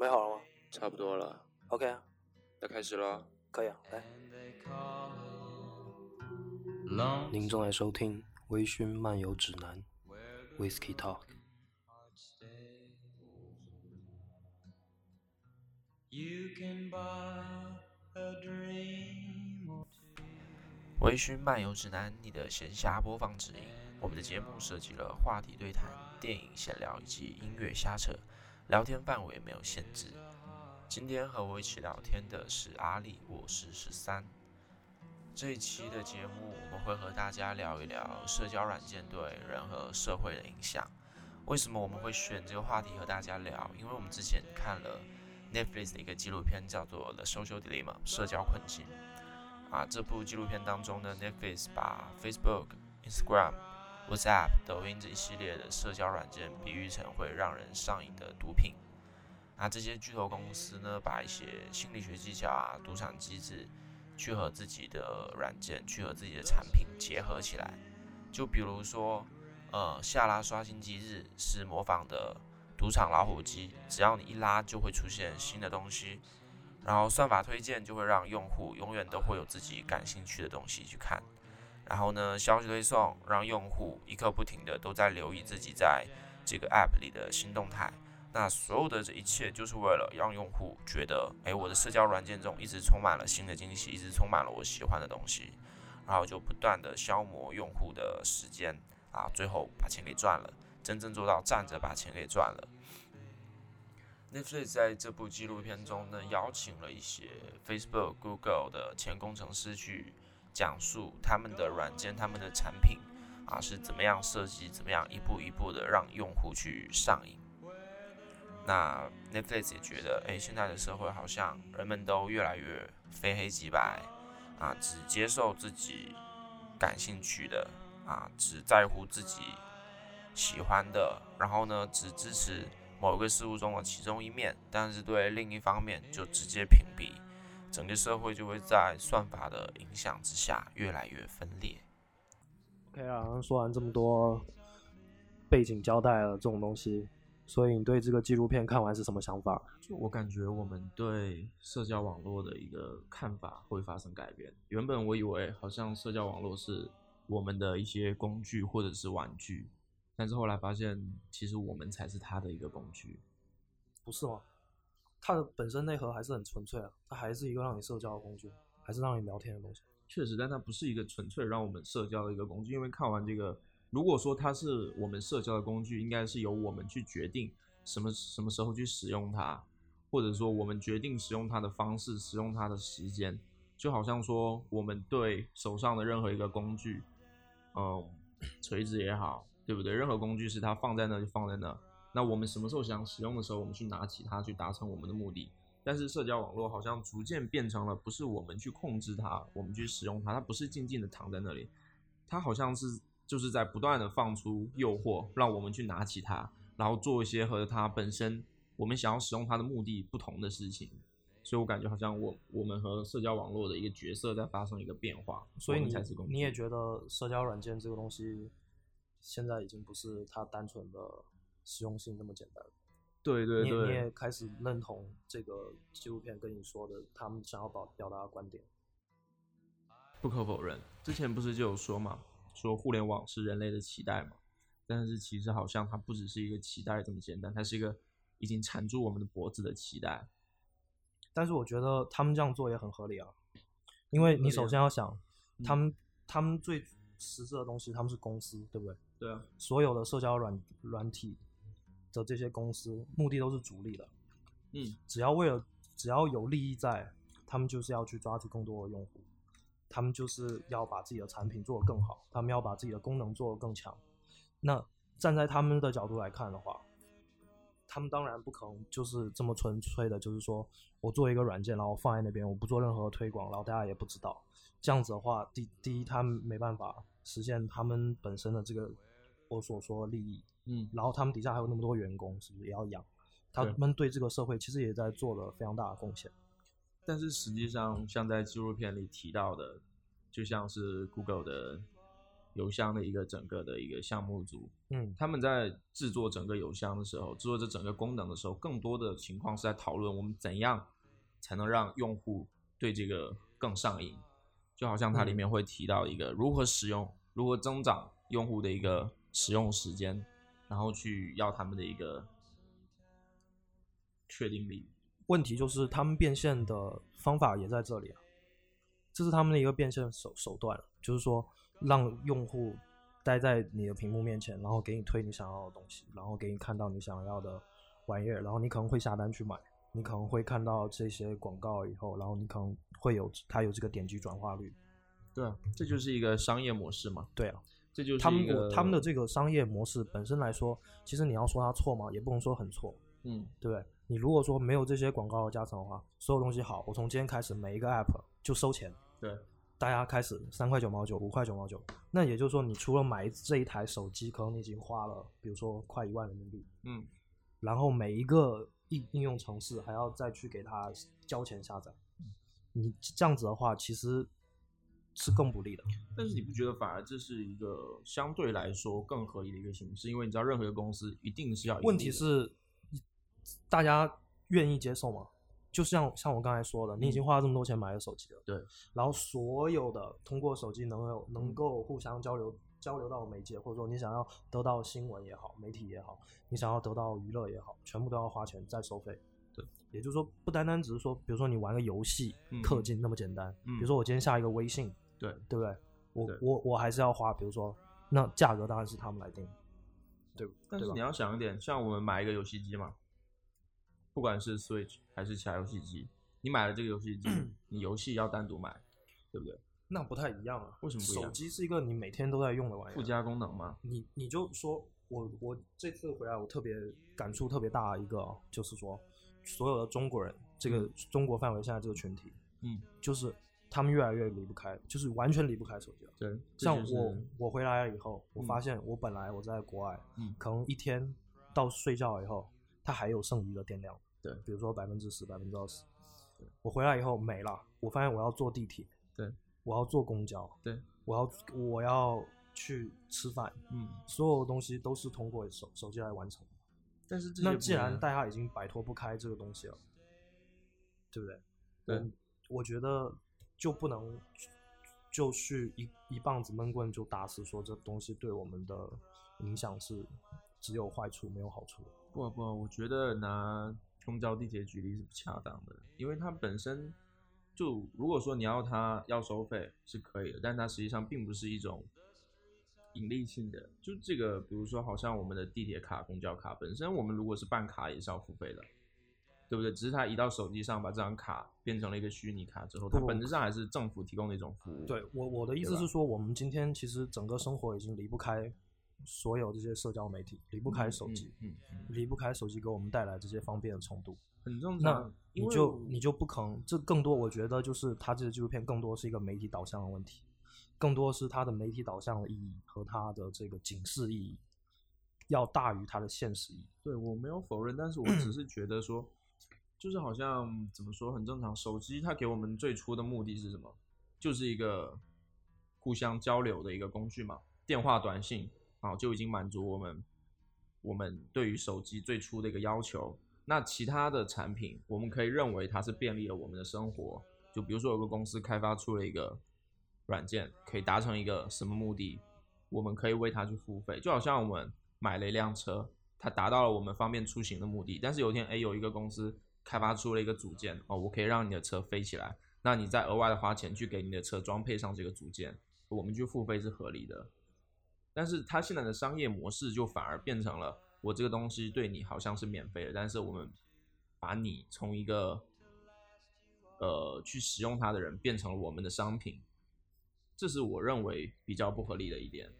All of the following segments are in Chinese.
准备好了吗差不多了，？OK 啊，那开始了。可以啊，来。您正在收听《微醺漫游指南》（Whisky Talk）。You can buy a dream 微醺漫游指南，你的闲暇播放指引。我们的节目涉及了话题对谈、电影闲聊以及音乐瞎扯，聊天范围没有限制。今天和我一起聊天的是阿里，我是十三。这一期的节目，我们会和大家聊一聊社交软件对人和社会的影响。为什么我们会选这个话题和大家聊？因为我们之前看了 Netflix 的一个纪录片，叫做《The Social Dilemma》社交困境。啊，这部纪录片当中呢，Netflix 把 Facebook、Instagram、WhatsApp、抖音这一系列的社交软件比喻成会让人上瘾的毒品。那这些巨头公司呢，把一些心理学技巧啊、赌场机制，去和自己的软件、去和自己的产品结合起来。就比如说，呃，下拉刷新机制是模仿的赌场老虎机，只要你一拉就会出现新的东西。然后算法推荐就会让用户永远都会有自己感兴趣的东西去看。然后呢，消息推送让用户一刻不停的都在留意自己在这个 app 里的新动态。那所有的这一切就是为了让用户觉得，哎，我的社交软件中一直充满了新的惊喜，一直充满了我喜欢的东西，然后就不断的消磨用户的时间啊，最后把钱给赚了，真正做到站着把钱给赚了。Netflix 在这部纪录片中呢，邀请了一些 Facebook、Google 的前工程师去讲述他们的软件、他们的产品啊是怎么样设计、怎么样一步一步的让用户去上瘾。那 Netflix 也觉得，哎，现在的社会好像人们都越来越非黑即白啊，只接受自己感兴趣的啊，只在乎自己喜欢的，然后呢，只支持。某一个事物中的其中一面，但是对另一方面就直接屏蔽，整个社会就会在算法的影响之下越来越分裂。OK 啊，说完这么多背景交代了这种东西，所以你对这个纪录片看完是什么想法？就我感觉，我们对社交网络的一个看法会发生改变。原本我以为好像社交网络是我们的一些工具或者是玩具，但是后来发现，其实我们才是它的一个工具。不是吗？它的本身内核还是很纯粹啊，它还是一个让你社交的工具，还是让你聊天的东西。确实，但它不是一个纯粹让我们社交的一个工具。因为看完这个，如果说它是我们社交的工具，应该是由我们去决定什么什么时候去使用它，或者说我们决定使用它的方式、使用它的时间。就好像说，我们对手上的任何一个工具，嗯，锤子也好，对不对？任何工具是它放在那就放在那。那我们什么时候想使用的时候，我们去拿起它，去达成我们的目的。但是社交网络好像逐渐变成了不是我们去控制它，我们去使用它，它不是静静的躺在那里，它好像是就是在不断的放出诱惑，让我们去拿起它，然后做一些和它本身我们想要使用它的目的不同的事情。所以我感觉好像我我们和社交网络的一个角色在发生一个变化，所以你才是工具你也觉得社交软件这个东西，现在已经不是它单纯的实用性那么简单对。对对你也你，也开始认同这个纪录片跟你说的，他们想要表表达的观点。不可否认，之前不是就有说嘛，说互联网是人类的期待嘛，但是其实好像它不只是一个期待这么简单，它是一个已经缠住我们的脖子的期待。但是我觉得他们这样做也很合理啊，因为你首先要想，他们他们最实质的东西，他们是公司，对不对？对啊，所有的社交软软体的这些公司，目的都是逐利的。嗯，只要为了只要有利益在，他们就是要去抓住更多的用户，他们就是要把自己的产品做得更好，他们要把自己的功能做得更强。那站在他们的角度来看的话，他们当然不可能就是这么纯粹的，就是说我做一个软件，然后放在那边，我不做任何推广，然后大家也不知道。这样子的话，第第一，他们没办法实现他们本身的这个我所说的利益，嗯，然后他们底下还有那么多员工，是不是也要养？他们对这个社会其实也在做了非常大的贡献。但是实际上，像在纪录片里提到的，就像是 Google 的邮箱的一个整个的一个项目组，嗯他们在制作整个邮箱的时候，制作这整个功能的时候，更多的情况是在讨论我们怎样才能让用户对这个更上瘾。就好像它里面会提到一个如何使用、如何增长用户的一个使用时间，然后去要他们的一个确定力。问题就是他们变现的方法也在这里啊，这是他们的一个变现手手段，就是说让用户待在你的屏幕面前，然后给你推你想要的东西，然后给你看到你想要的玩意儿，然后你可能会下单去买，你可能会看到这些广告以后，然后你可能会有它有这个点击转化率，对啊，这就是一个商业模式嘛。对啊，这就是他们他们的这个商业模式本身来说，其实你要说它错吗？也不能说很错，嗯。对不对？你如果说没有这些广告的加成的话，所有东西好，我从今天开始每一个 app 就收钱，对。大家开始三块九毛九、五块九毛九，那也就是说，你除了买这一台手机，可能你已经花了，比如说快一万人民币，嗯。然后每一个应应用程式还要再去给它交钱下载，你这样子的话，其实是更不利的。但是你不觉得反而这是一个相对来说更合理的一个形式？因为你知道，任何一个公司一定是要盈问题是，大家愿意接受吗？就像像我刚才说的，你已经花了这么多钱买了手机了，嗯对，然后所有的通过手机能有能够互相交流交流到媒介，或者说你想要得到新闻也好，媒体也好，你想要得到娱乐也好，全部都要花钱再收费。对，也就是说，不单单只是说，比如说你玩个游戏嗯氪金那么简单，嗯比如说我今天下一个微信，对对不对？我对我我还是要花，比如说那价格当然是他们来定，对但是你？要想一点，像我们买一个游戏机嘛，不管是 Switch 还是其他游戏机，你买了这个游戏机，你游戏要单独买，对不对？那不太一样啊。为什么不一样手机是一个你每天都在用的玩意儿，附加功能嘛，你你就说我我这次回来，我特别感触特别大的一个哦，就是说所有的中国人，这个中国范围现在这个群体，嗯，就是他们越来越离不开，就是完全离不开手机了。对，这就是像我我回来了以后，我嗯发现我本来我在国外，嗯可能一天到睡觉以后，它还有剩余的电量，对比如说百分之十、百分之二十。我回来以后没了，我发现我要坐地铁，对，我要坐公交，对，我要我要去吃饭，嗯，所有东西都是通过手手机来完成。但是这那既然能大家已经摆脱不开这个东西了，对不对？对，我觉得就不能就去一一棒子闷棍就打死，说这东西对我们的影响是只有坏处没有好处。不不，我觉得拿公交地铁举例是不恰当的，因为它本身就如果说你要它要收费是可以的，但它实际上并不是一种盈利性的。就这个，比如说好像我们的地铁卡、公交卡本身，我们如果是办卡也是要付费的，对不对？只是他移到手机上，把这张卡变成了一个虚拟卡之后，它本质上还是政府提供的一种服务。对我我的意思是说，我们今天其实整个生活已经离不开所有这些社交媒体，离不开手机，嗯嗯嗯离不开手机给我们带来这些方便的程度。很正常。因你就你就不可能，这更多我觉得就是它这个纪录片更多是一个媒体导向的问题，更多是它的媒体导向的意义和它的这个警示意义要大于它的现实意义。对我没有否认，但是我只是觉得说，就是好像怎么说很正常。手机它给我们最初的目的是什么？就是一个互相交流的一个工具嘛，电话、短信啊就已经满足我们我们对于手机最初的一个要求。那其他的产品，我们可以认为它是便利了我们的生活。就比如说有个公司开发出了一个软件，可以达成一个什么目的，我们可以为它去付费。就好像我们买了一辆车，它达到了我们方便出行的目的。但是有一天，哎，有一个公司开发出了一个组件，哦，我可以让你的车飞起来，那你再额外的花钱去给你的车装配上这个组件，我们去付费是合理的。但是它现在的商业模式就反而变成了，我这个东西对你好像是免费的，但是我们把你从一个呃去使用它的人变成了我们的商品，这是我认为比较不合理的一点。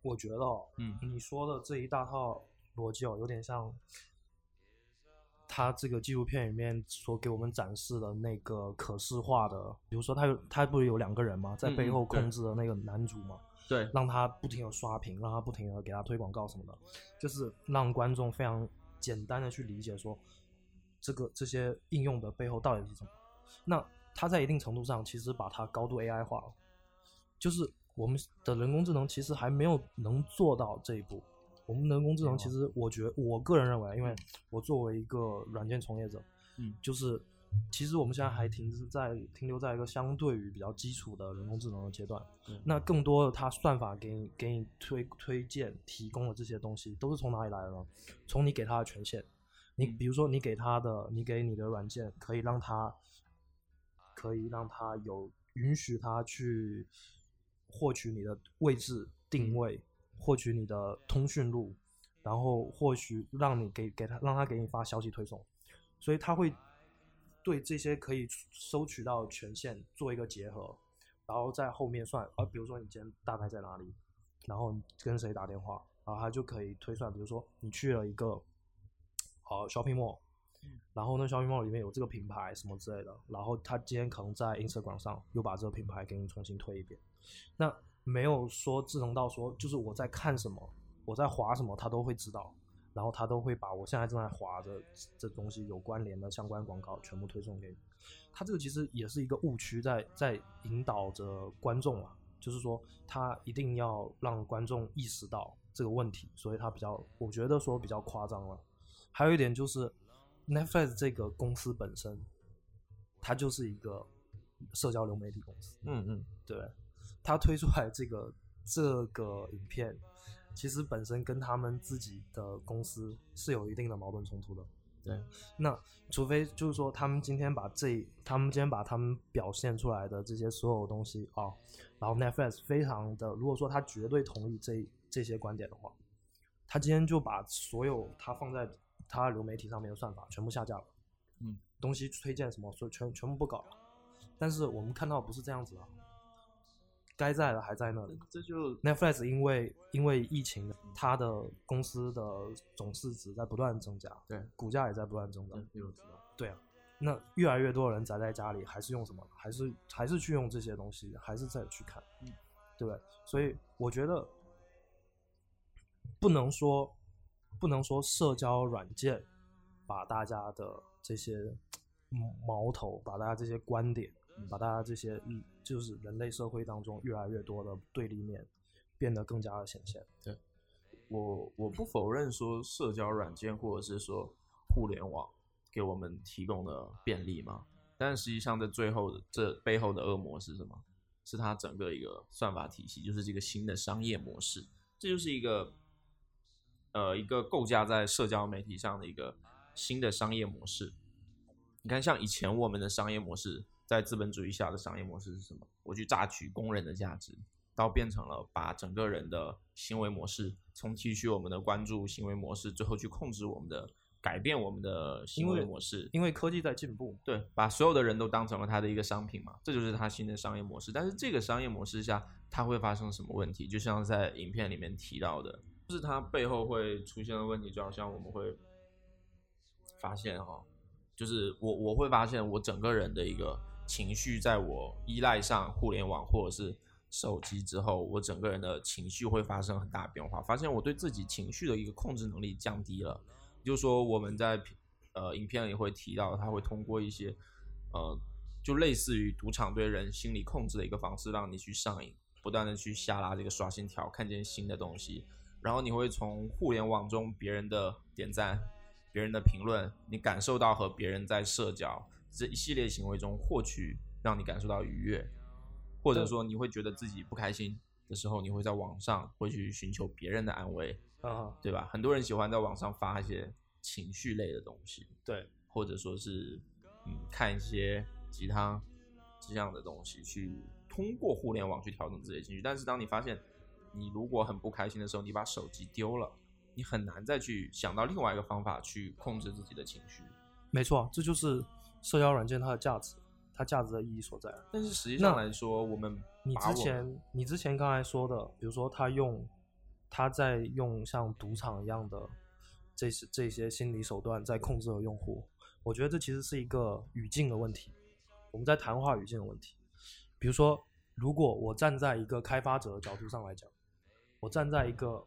我觉得、哦，嗯你说的这一大套逻辑哦，有点像他这个纪录片里面所给我们展示的那个可视化的，比如说他有他不是有两个人吗，在背后控制的那个男主嘛，对，让他不停的刷屏，让他不停的给他推广告什么的，就是让观众非常简单的去理解说，这个这些应用的背后到底是什么。那他在一定程度上其实把它高度 AI 化了，就是我们的人工智能其实还没有能做到这一步。我们人工智能其实，我觉我个人认为，因为我作为一个软件从业者，嗯就是其实我们现在还停滞在停留在一个相对于比较基础的人工智能的阶段。嗯那更多的它算法给你给你推推荐提供的这些东西，都是从哪里来的呢？从你给它的权限。你嗯比如说，你给它的，你给你的软件可以让它可以让它有允许它去获取你的位置定位，获取你的通讯录，然后或许让你给给他让他给你发消息推送，所以他会对这些可以收取到的权限做一个结合，然后在后面算，啊，比如说你今天大概在哪里，然后你跟谁打电话，然后他就可以推算，比如说你去了一个呃 shopping mall，然后呢 shopping mall 里面有这个品牌什么之类的，然后他今天可能在 Instagram 上又把这个品牌给你重新推一遍，那没有说智能到说就是我在看什么，我在划什么，他都会知道。然后他都会把我现在正在划的这东西有关联的相关广告全部推送给你。他这个其实也是一个误区在，在引导着观众啊，就是说他一定要让观众意识到这个问题，所以他比较，我觉得说比较夸张了。还有一点就是 Netflix 这个公司本身，它就是一个社交流媒体公司，嗯嗯，对，他推出来这个这个影片，其实本身跟他们自己的公司是有一定的矛盾冲突的。对，那除非就是说，他们今天把这，他们今天把他们表现出来的这些所有东西啊、然后 Netflix 非常的，如果说他绝对同意这这些观点的话，他今天就把所有他放在他流媒体上面的算法全部下架了，嗯，东西推荐什么，所以全全部不搞了。但是我们看到不是这样子的，该在的还在那里。这就 Netflix 因为因为疫情，它的公司的总市值在不断增加，对，股价也在不断增长。嗯，这我知道。对啊，那越来越多的人宅在家里，还是用什么？还是还是去用这些东西，还是再去看，嗯，对不对？所以我觉得不能说不能说社交软件把大家的这些嗯矛头，把大家这些观点，把大家这些嗯就是人类社会当中越来越多的对立面变得更加的显现。对我我不否认说社交软件或者是说互联网给我们提供的便利嘛，但实际上在最后的这背后的恶魔是什么？是它整个一个算法体系，就是这个新的商业模式，这就是一个呃一个构架在社交媒体上的一个新的商业模式。你看，像以前我们的商业模式，在资本主义下的商业模式是什么？我去榨取工人的价值，到变成了把整个人的行为模式，从提取我们的关注行为模式，最后去控制我们的改变我们的行为为模式。因为科技在进步，对，把所有的人都当成了他的一个商品嘛，这就是他新的商业模式。但是这个商业模式下，它会发生什么问题？就像在影片里面提到的，就是它背后会出现的问题，就好像我们会发现哈、就是我我会发现我整个人的一个情绪，在我依赖上互联网或者是手机之后，我整个人的情绪会发生很大变化，发现我对自己情绪的一个控制能力降低了。就是说我们在呃影片里会提到，他会通过一些呃就类似于赌场对人心理控制的一个方式，让你去上瘾，不断的去下拉这个刷新条，看见新的东西，然后你会从互联网中别人的点赞、别人的评论，你感受到和别人在社交这一系列行为中获取让你感受到愉悦，或者说你会觉得自己不开心的时候，你会在网上会去寻求别人的安慰，啊，对吧？很多人喜欢在网上发一些情绪类的东西，对，或者说是嗯看一些鸡汤这样的东西，去通过互联网去调整自己的情绪。但是当你发现你如果很不开心的时候，你把手机丢了，你很难再去想到另外一个方法去控制自己的情绪。没错，这就是社交软件它的价值，它价值的意义所在。但是实际上来说，我们你之前你之前刚才说的，比如说他用他在用像赌场一样的这些这些心理手段在控制了用户，我觉得这其实是一个语境的问题，我们在谈话语境的问题。比如说，如果我站在一个开发者的角度上来讲，我站在一个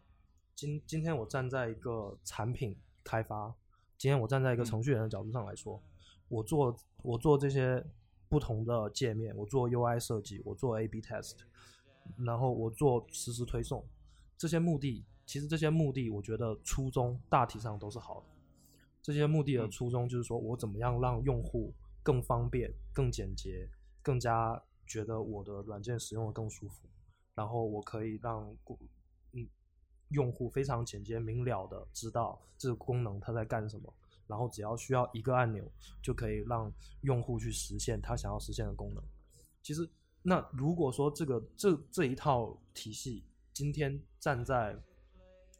今今天我站在一个产品开发，今天我站在一个程序员的角度上来说，我做我做这些不同的界面，我做 UI 设计，我做 A/B test，然后我做实时推送，这些目的其实这些目的我觉得初衷大体上都是好的。这些目的的嗯初衷就是说我怎么样让用户更方便、更简洁、更加觉得我的软件使用的更舒服，然后我可以让嗯用户非常简洁明了的知道这个功能它在干什么，然后只要需要一个按钮就可以让用户去实现他想要实现的功能。其实，那如果说这个这这一套体系今天站在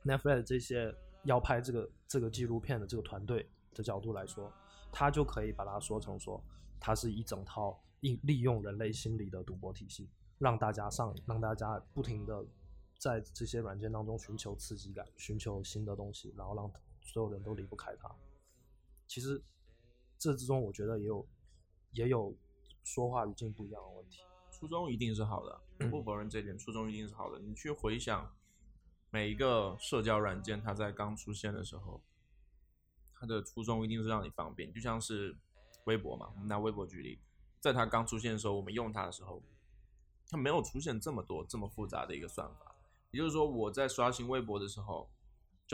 Netflix 这些要拍这个这个纪录片的这个团队的角度来说，他就可以把它说成说，它是一整套利利用人类心理的赌博体系，让大家上，让大家不停的在这些软件当中寻求刺激感，寻求新的东西，然后让所有人都离不开它。其实这之中，我觉得也有也有说话语境不一样的问题。初衷一定是好的，不否认这点，初衷一定是好的。你去回想每一个社交软件，它在刚出现的时候，它的初衷一定是让你方便，就像是微博嘛，我们拿微博举例，在它刚出现的时候，我们用它的时候，它没有出现这么多这么复杂的一个算法。也就是说，我在刷新微博的时候，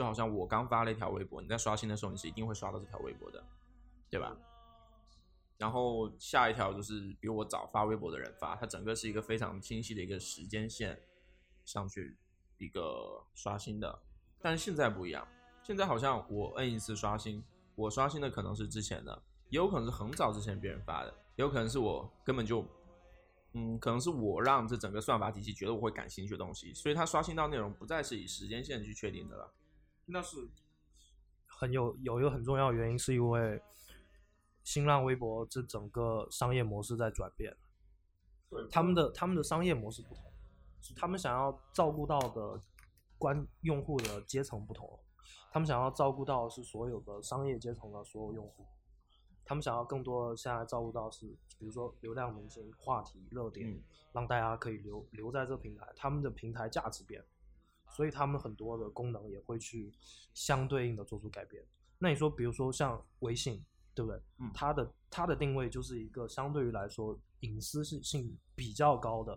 就好像我刚发了一条微博，你在刷新的时候，你是一定会刷到这条微博的，对吧？然后下一条就是比我早发微博的人发，它整个是一个非常清晰的一个时间线上去一个刷新的。但是现在不一样，现在好像我摁一次刷新，我刷新的可能是之前的，也有可能是很早之前别人发的，也有可能是我根本就，嗯，可能是我让这整个算法体系觉得我会感兴趣的东西，所以它刷新到内容不再是以时间线去确定的了。那是很有有一个很重要的原因，是因为新浪微博这整个商业模式在转变，对他们的他们的商业模式不同，他们想要照顾到的关用户的阶层不同，他们想要照顾到的是所有的商业阶层的所有用户，他们想要更多的现在照顾到是，比如说流量明星、话题、热点，嗯让大家可以留留在这个平台，他们的平台价值变了，所以他们很多的功能也会去相对应的做出改变。那你说，比如说像微信，对不对？嗯它的它的定位就是一个相对于来说隐私性性比较高的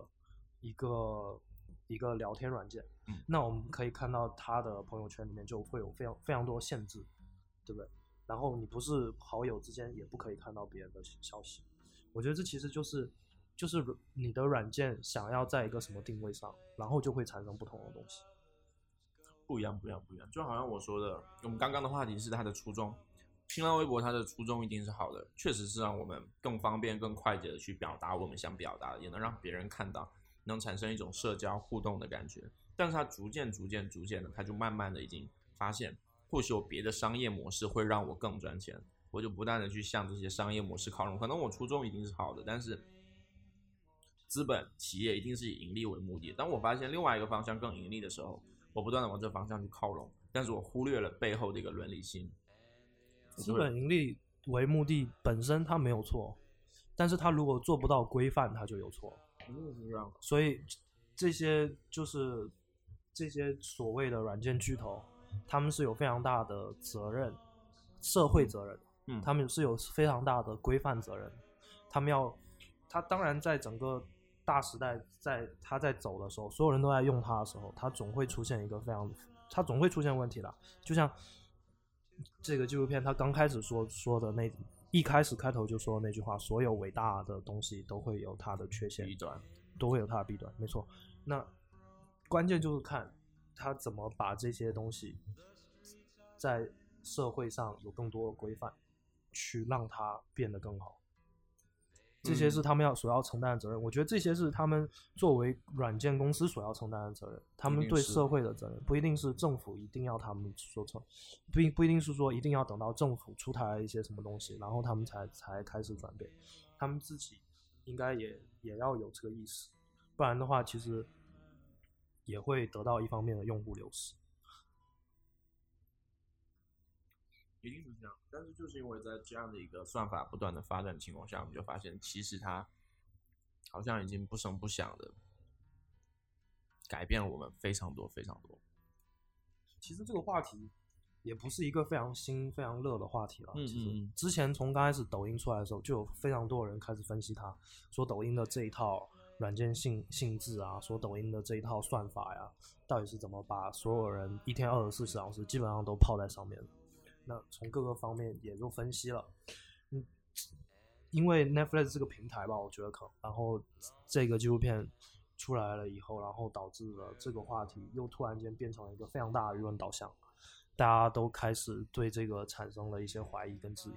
一个一个聊天软件。嗯那我们可以看到它的朋友圈里面就会有非常非常多限制，对不对？然后你不是好友之间也不可以看到别人的消息。我觉得这其实就是就是你的软件想要在一个什么定位上，然后就会产生不同的东西。不一样，不一样，不一样。就好像我说的，我们刚刚的话题是它的初衷。新浪微博它的初衷一定是好的，确实是让我们更方便、更快捷的去表达我们想表达的，也能让别人看到，能产生一种社交互动的感觉。但是它逐渐、逐渐、逐渐的，它就慢慢的已经发现，或许有别的商业模式会让我更赚钱，我就不断的去向这些商业模式靠拢。可能我初衷一定是好的，但是资本企业一定是以盈利为目的。当我发现另外一个方向更盈利的时候，我不断的往这个方向去靠拢，但是我忽略了背后的一个伦理性。资本盈利为目的本身它没有错，但是它如果做不到规范，它就有错。真的是这样。所以这些就是这些所谓的软件巨头，他们是有非常大的责任，社会责任，嗯他们是有非常大的规范责任，他们要，他当然在整个大时代，在他在走的时候，所有人都在用它的时候，它总会出现一个非常，它总会出现问题的，就像这个纪录片，它刚开始说说的那一开始开头就说的那句话，所有伟大的东西都会有它的缺陷，弊端，都会有它的弊端，没错。那关键就是看他怎么把这些东西在社会上有更多的规范，去让它变得更好。这些是嗯他们要所要承担的责任。我觉得这些是他们作为软件公司所要承担的责任，他们对社会的责任，不一定是政府一定要他们说成，不一不一定是说一定要等到政府出台一些什么东西，然后他们才才开始转变，他们自己应该也也要有这个意识，不然的话，其实也会得到一方面的用户流失。一定是这样。但是就是因为在这样的一个算法不断的发展的情况下，我们就发现其实它好像已经不声不响的改变了我们非常多非常多。其实这个话题也不是一个非常新、非常热的话题了。嗯其实之前从刚开始抖音出来的时候，就有非常多人开始分析它，说抖音的这一套软件性性质啊，说抖音的这一套算法呀，到底是怎么把所有人一天二十四小时基本上都泡在上面的？那从各个方面也就分析了，嗯，因为 Netflix 这个平台吧，我觉得可，然后这个纪录片出来了以后，然后导致了这个话题又突然间变成了一个非常大的舆论导向，大家都开始对这个产生了一些怀疑跟质疑。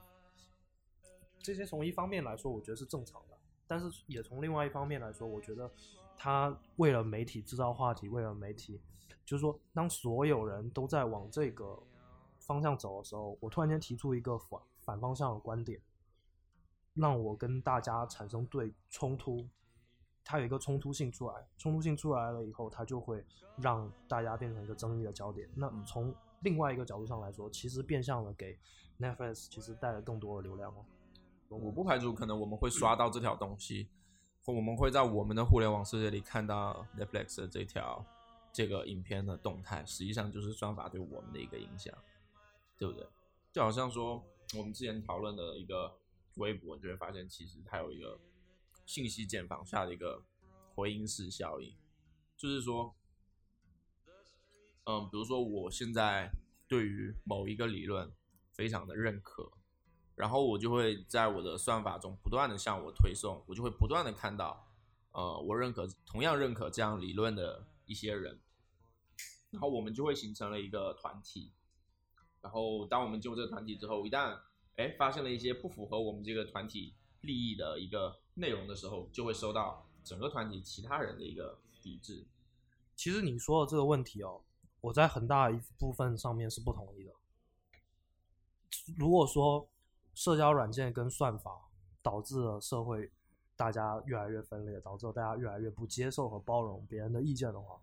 这些从一方面来说，我觉得是正常的，但是也从另外一方面来说，我觉得他为了媒体制造话题，为了媒体，就是说，当所有人都在往这个方向走的时候，我突然间提出一个反反方向的观点，让我跟大家产生对冲突，它有一个冲突性出来，冲突性出来了以后，它就会让大家变成一个争议的焦点。那从另外一个角度上来说，其实变相的给 Netflix 其实带来更多的流量哦。我不排除可能我们会刷到这条东西，或我们会在我们的互联网世界里看到 Netflix 的这条这个影片的动态，实际上就是算法对我们的一个影响，对不对？就好像说我们之前讨论的一个微博，你就会发现其实它有一个信息茧房下的一个回音式效应，就是说，嗯，比如说我现在对于某一个理论非常的认可。然后我就会在我的算法中不断的向我推送，我就会不断的看到，呃，我认可同样认可这样理论的一些人，然后我们就会形成了一个团体。然后当我们进入这个团体之后，一旦哎发现了一些不符合我们这个团体利益的一个内容的时候，就会收到整个团体其他人的一个抵制。其实你说的这个问题哦，我在很大一部分上面是不同意的。如果说社交软件跟算法导致了社会大家越来越分裂，导致了大家越来越不接受和包容别人的意见的话，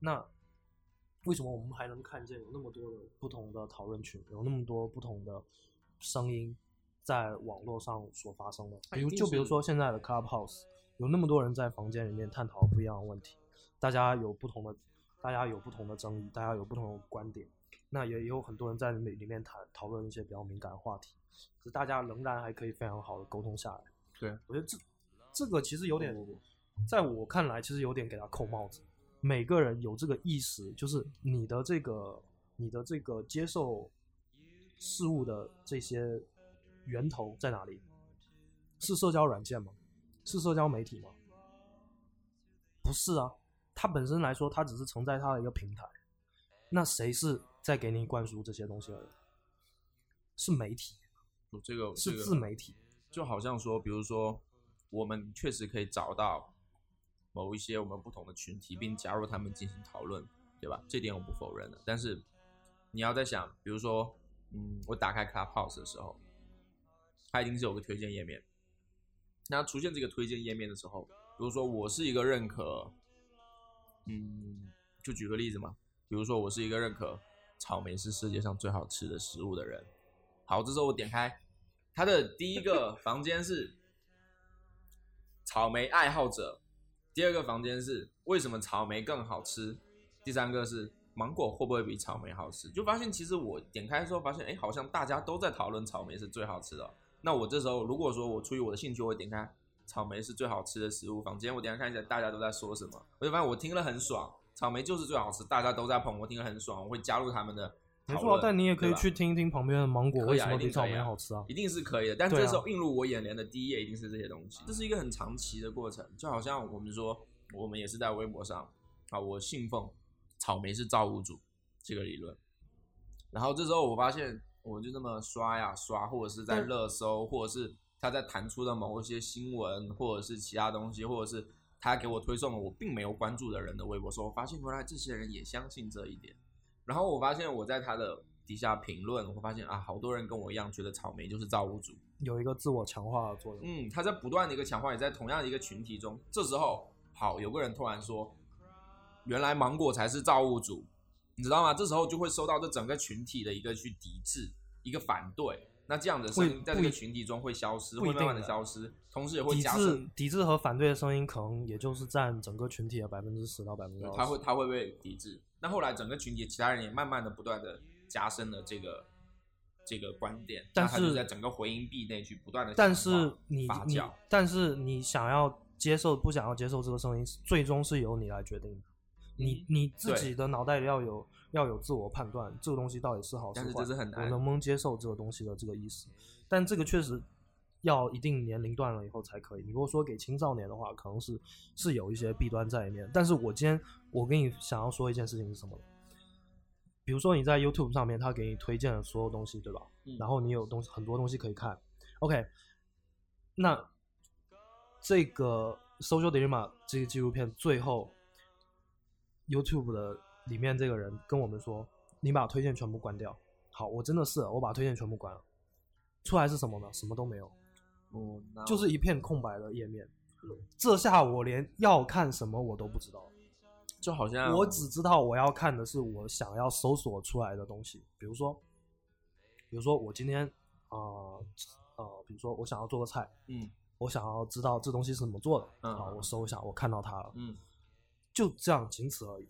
那为什么我们还能看见有那么多的不同的讨论群，有那么多不同的声音在网络上所发生的？比如，就比如说现在的 Clubhouse，有那么多人在房间里面探讨不一样的问题，大家有不同的，大家有不同的争议，大家有不同的观点，那也有很多人在里里面谈讨论一些比较敏感的话题。可是大家仍然还可以非常好的沟通下来。对，我觉得这这个其实有点，在我看来其实有点给他扣帽子。每个人有这个意识，就是你的这个你的这个接受事物的这些源头在哪里？是社交软件吗？是社交媒体吗？不是啊，它本身来说，它只是承载它的一个平台。那谁是在给你灌输这些东西的人？是媒体。这个是自媒体，就好像说，比如说，我们确实可以找到某一些我们不同的群体，并加入他们进行讨论，对吧？这点我不否认的。但是你要在想，比如说，嗯，我打开 Clubhouse 的时候，它一定是有个推荐页面。那出现这个推荐页面的时候，比如说我是一个认可，嗯，就举个例子嘛，比如说我是一个认可草莓是世界上最好吃的食物的人。好，这时候我点开，他的第一个房间是草莓爱好者，第二个房间是为什么草莓更好吃，第三个是芒果会不会比草莓好吃？就发现其实我点开的时候发现，哎，好像大家都在讨论草莓是最好吃的。那我这时候如果说我出于我的兴趣，我点开草莓是最好吃的食物房间，我点开看一下大家都在说什么，我就发现我听了很爽，草莓就是最好吃，大家都在捧，我听了很爽，我会加入他们的。没错，但你也可以去听一听旁边的芒果为什么比草莓好吃啊？一定是可以的。但这时候映入我眼帘的第一页一定是这些东西，这是一个很长期的过程。就好像我们说，我们也是在微博上啊，我信奉草莓是造物主这个理论。然后这时候我发现，我就这么刷呀刷，或者是在热搜，或者是他在弹出的某一些新闻，或者是其他东西，或者是他给我推送了我并没有关注的人的微博，说我发现原来这些人也相信这一点。然后我发现我在他的底下评论，我发现啊，好多人跟我一样觉得草莓就是造物主，有一个自我强化的作用。嗯，他在不断的一个强化，也在同样的一个群体中。这时候，好，有个人突然说，原来芒果才是造物主，你知道吗？这时候就会收到这整个群体的一个去抵制，一个反对。那这样的声音在这个群体中会消失，会慢慢的消失，同时也会加深抵制和反对的声音，可能也就是占整个群体的百分之十到百分之二。他会他会被抵制。那后来整个群体其他人也慢慢的不断的加深了这个这个观点，但是在整个回音壁内去不断的但是你你但是你想要接受不想要接受这个声音，最终是由你来决定的。你你自己的脑袋里要有要有自我判断，这个东西到底是好是坏，但是很我能不能接受这个东西的这个意思？但这个确实要一定年龄段了以后才可以。你如果说给青少年的话，可能是是有一些弊端在里面。但是我今天我跟你想要说一件事情是什么？比如说你在 YouTube 上面，他给你推荐的所有东西，对吧？嗯然后你有东西很多东西可以看。OK，那这个 Social Dilemma 这个纪录片最后 YouTube 的里面这个人跟我们说，你把推荐全部关掉。好，我真的是我把推荐全部关了，出来是什么呢？什么都没有，哦，就是一片空白的页面。这下我连要看什么我都不知道。就好像我只知道我要看的是我想要搜索出来的东西，比如说，比如说我今天啊呃呃，比如说我想要做个菜，嗯我想要知道这东西是怎么做的，好，嗯嗯我搜一下，我看到它了，嗯就这样，仅此而已。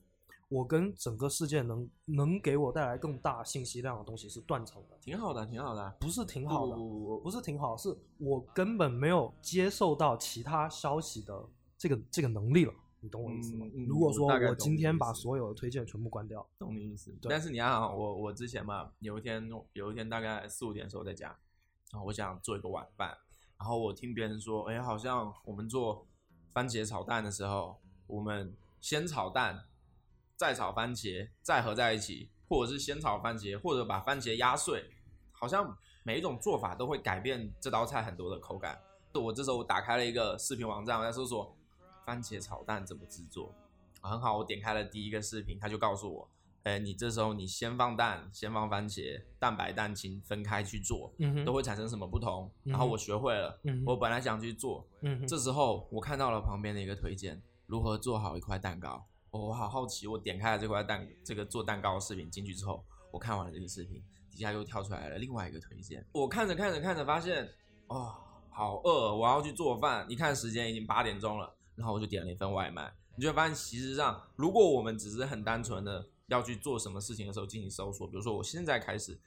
我跟整个世界能能给我带来更大信息量的东西是断层的，挺好的，挺好的，不是挺好的，不是挺好，是我根本没有接受到其他消息的这个这个能力了，你懂我意思吗？如果说我今天把所有的推荐全部关掉，懂你意思。但是你看啊，我我之前嘛，有一天有一天大概四五点的时候在家，然后我想做一个晚饭，然后我听别人说，哎，好像我们做番茄炒蛋的时候，我们先炒蛋，再炒番茄，再合在一起，或者是先炒番茄，或者把番茄压碎，好像每一种做法都会改变这道菜很多的口感。我这时候我打开了一个视频网站，我在搜索番茄炒蛋怎么制作。啊很好，我点开了第一个视频，他就告诉我，哎，你这时候你先放蛋，先放番茄，蛋白蛋清分开去做，嗯都会产生什么不同？嗯然后我学会了，嗯我本来想去做，嗯，这时候我看到了旁边的一个推荐，如何做好一块蛋糕。我好好奇，我点开了这块蛋这个做蛋糕的视频，进去之后，我看完了这个视频，底下又跳出来了另外一个推荐。我看着看着看着，发现哦，好饿，我要去做饭。一看时间已经八点钟了，然后我就点了一份外卖。你就会发现，其实上，如果我们只是很单纯的要去做什么事情的时候进行搜索，比如说我现在开始，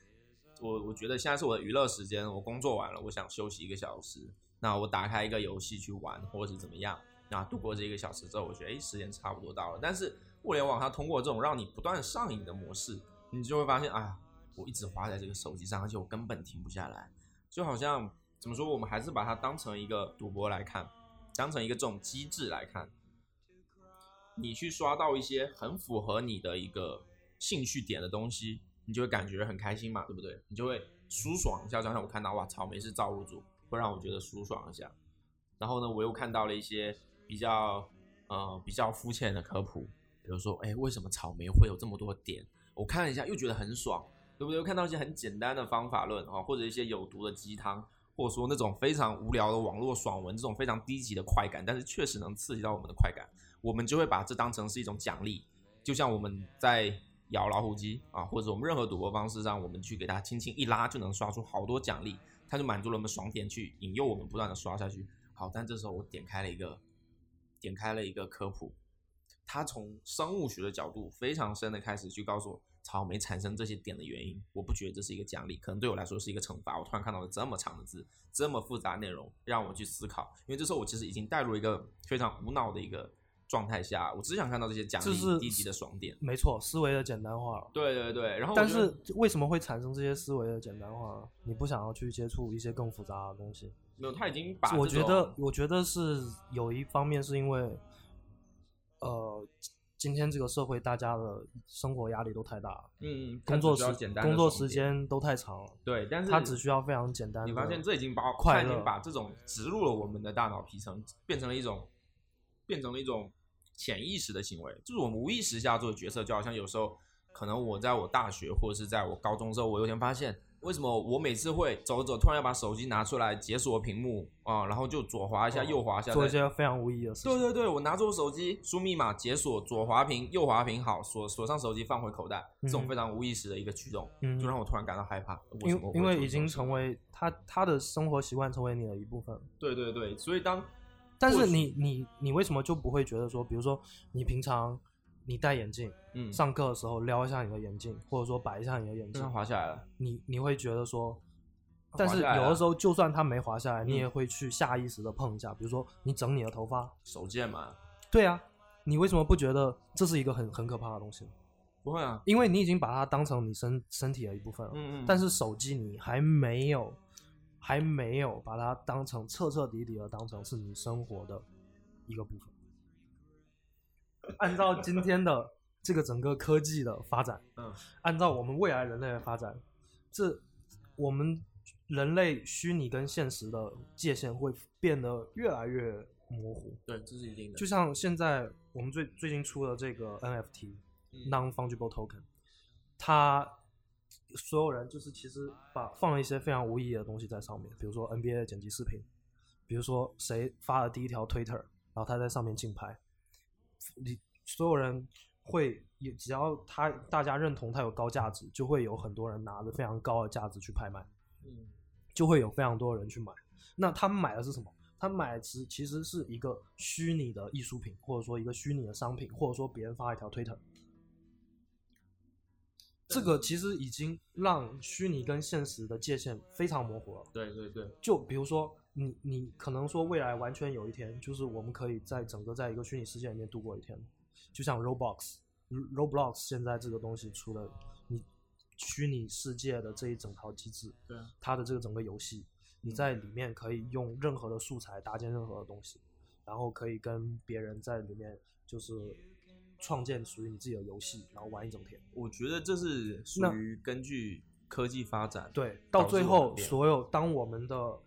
我我觉得现在是我的娱乐时间，我工作完了，我想休息一个小时，那我打开一个游戏去玩，或者是怎么样，啊度过这一个小时之后，我觉得哎，时间差不多到了。但是互联网它通过这种让你不断上瘾的模式，你就会发现，啊，我一直花在这个手机上，而且我根本停不下来，就好像怎么说，我们还是把它当成一个赌博来看，当成一个这种机制来看。你去刷到一些很符合你的一个兴趣点的东西，你就会感觉很开心嘛，对不对？你就会舒爽一下。就像我看到哇，草莓是造物主，会让我觉得舒爽一下。然后呢，我又看到了一些比较呃比较肤浅的科普，比如说，哎，为什么草莓会有这么多点？我看了一下，又觉得很爽，对不对？又看到一些很简单的方法论啊，或者一些有毒的鸡汤，或者说那种非常无聊的网络爽文，这种非常低级的快感，但是确实能刺激到我们的快感。我们就会把这当成是一种奖励，就像我们在摇老虎机啊，或者我们任何赌博方式上，我们去给它轻轻一拉，就能刷出好多奖励，它就满足了我们爽点，去引诱我们不断的刷下去。好，但这时候我点开了一个，点开了一个科普，他从生物学的角度非常深的开始去告诉我草莓产生这些点的原因。我不觉得这是一个奖励，可能对我来说是一个惩罚。我突然看到了这么长的字，这么复杂内容，让我去思考。因为这时候我其实已经带入一个非常无脑的一个状态下，我只想看到这些奖励、就是低级的爽点。没错，思维的简单化了。对对对，然后但是为什么会产生这些思维的简单化？你不想要去接触一些更复杂的东西？没有，他已经把我觉得，我觉得是有一方面是因为，呃，今天这个社会大家的生活压力都太大了，嗯，工作时工作时间都太长了，对，但是他只需要非常简单。你发现这已经把快乐已经把这种植入了我们的大脑皮层，变成了一种变成了一种潜意识的行为，就是我们无意识下做的决策。就好像有时候可能我在我大学或者是在我高中的时候，我有一天发现，为什么我每次会走走，突然要把手机拿出来解锁屏幕啊，然后就左滑一下，哦右滑一下，做一些非常无意义的事情。对对对，我拿出我手机输密码解锁，左滑屏，右滑屏，好锁锁上手机放回口袋，这种嗯非常无意识的一个举动，嗯就让我突然感到害怕。为因什么因为已经成为他他的生活习惯成为你的一部分。对对对，所以当但是你你你为什么就不会觉得说，比如说你平常你戴眼镜，嗯上课的时候撩一下你的眼镜，或者说摆一下你的眼镜，滑下来了，你你会觉得说，但是有的时候，就算它没滑下来，你嗯也会去下意识的碰一下，比如说你整你的头发，手贱嘛，对啊，你为什么不觉得这是一个很很可怕的东西？不会啊，因为你已经把它当成你身身体的一部分了。嗯嗯，但是手机你还没有，还没有把它当成彻彻底底的当成是你生活的一个部分。按照今天的这个整个科技的发展，嗯，按照我们未来人类的发展，这我们人类虚拟跟现实的界限会变得越来越模糊。对，这是一定的，就像现在我们最最近出的这个 NFT、嗯。Non fungible token，它所有人就是其实把放了一些非常无意义的东西在上面，比如说 NBA 的剪辑视频，比如说谁发了第一条 Twitter，然后他在上面竞拍，你所有人会也只要他大家认同他有高价值，就会有很多人拿着非常高的价值去拍卖。嗯就会有非常多人去买。那他们买的是什么？他买的其其实是一个虚拟的艺术品，或者说一个虚拟的商品，或者说别人发一条推特。这个其实已经让虚拟跟现实的界限非常模糊了。对对对，就比如说，你你可能说未来完全有一天，就是我们可以在整个在一个虚拟世界里面度过一天，就像 Roblox、Roblox 现在这个东西出了，你虚拟世界的这一整套机制，对啊它的这个整个游戏，你在里面可以用任何的素材搭建任何的东西，然后可以跟别人在里面就是创建属于你自己的游戏，然后玩一整天。我觉得这是属于根据科技发展，对，到最后，所有当我们的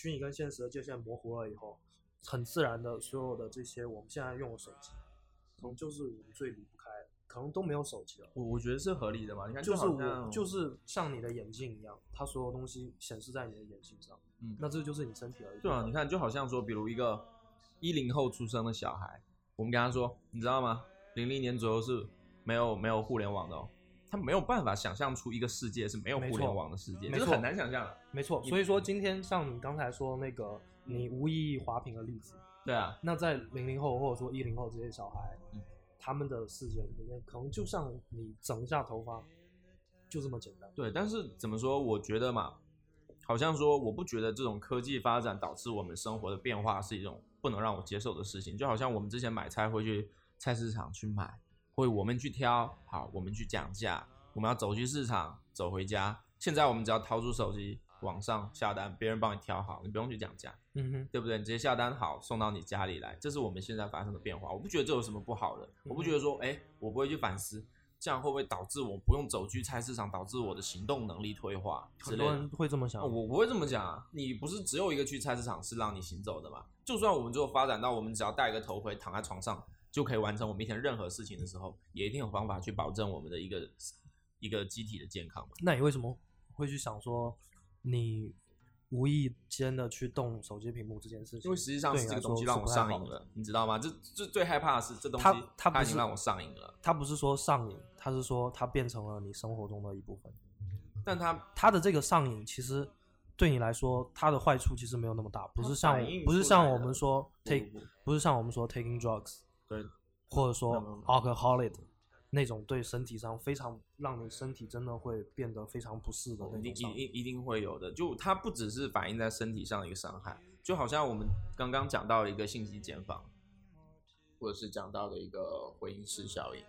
虚拟跟现实的界限模糊了以后，很自然的，所有的这些我们现在用的手机，可能就是我们最离不开，可能都没有手机了。我我觉得是合理的嘛。你看，就是我，就是像你的眼镜一样，它所有东西显示在你的眼睛上，嗯那这就是你身体而已对啊，你看，就好像说，比如一个一零后出生的小孩，我们跟他说，你知道吗？零零年左右是没有没有互联网的哦，他没有办法想象出一个世界是没有互联网的世界，这是很难想象的。没错。所以说，今天像你刚才说那个你无意义滑屏的例子，对啊，那在零零后或者说一零后这些小孩，嗯他们的世界里面，可能就像你整一下头发，就这么简单。对，但是怎么说？我觉得嘛，好像说我不觉得这种科技发展导致我们生活的变化是一种不能让我接受的事情。就好像我们之前买菜会去菜市场去买，会我们去挑，好，我们去讲价，我们要走去市场，走回家。现在我们只要掏出手机，网上下单，别人帮你挑好，你不用去讲价，嗯哼，对不对？你直接下单好，送到你家里来，这是我们现在发生的变化。我不觉得这有什么不好的，我不觉得说，哎，我不会去反思，这样会不会导致我不用走去菜市场，导致我的行动能力退化？很多人会这么想。哦我不会这么讲啊，你不是只有一个去菜市场是让你行走的嘛？就算我们最后发展到我们只要戴一个头盔躺在床上就可以完成我们一天任何事情的时候，也一定有方法去保证我们的一个一个机体的健康嘛。那你为什么会去想说，你无意间的去动手机屏幕这件事情？因为实际上是这个东西让我。上瘾了，你知道吗？这这最害怕的是这东西它它不是已经让我上瘾了，它不是说上瘾，它是说它变成了你生活中的一部分。但它它的这个上瘾，其实对你来说，它的坏处其实没有那么大，不是像不是像我们说 take 不是像我们说 taking drugs，对或者说 alcoholic 那种对身体上非常让你身体真的会变得非常不适的那一定种伤一定一定会有的。就它不只是反映在身体上的一个伤害，就好像我们刚刚讲到的一个信息茧房，或者是讲到的一个回音式效应。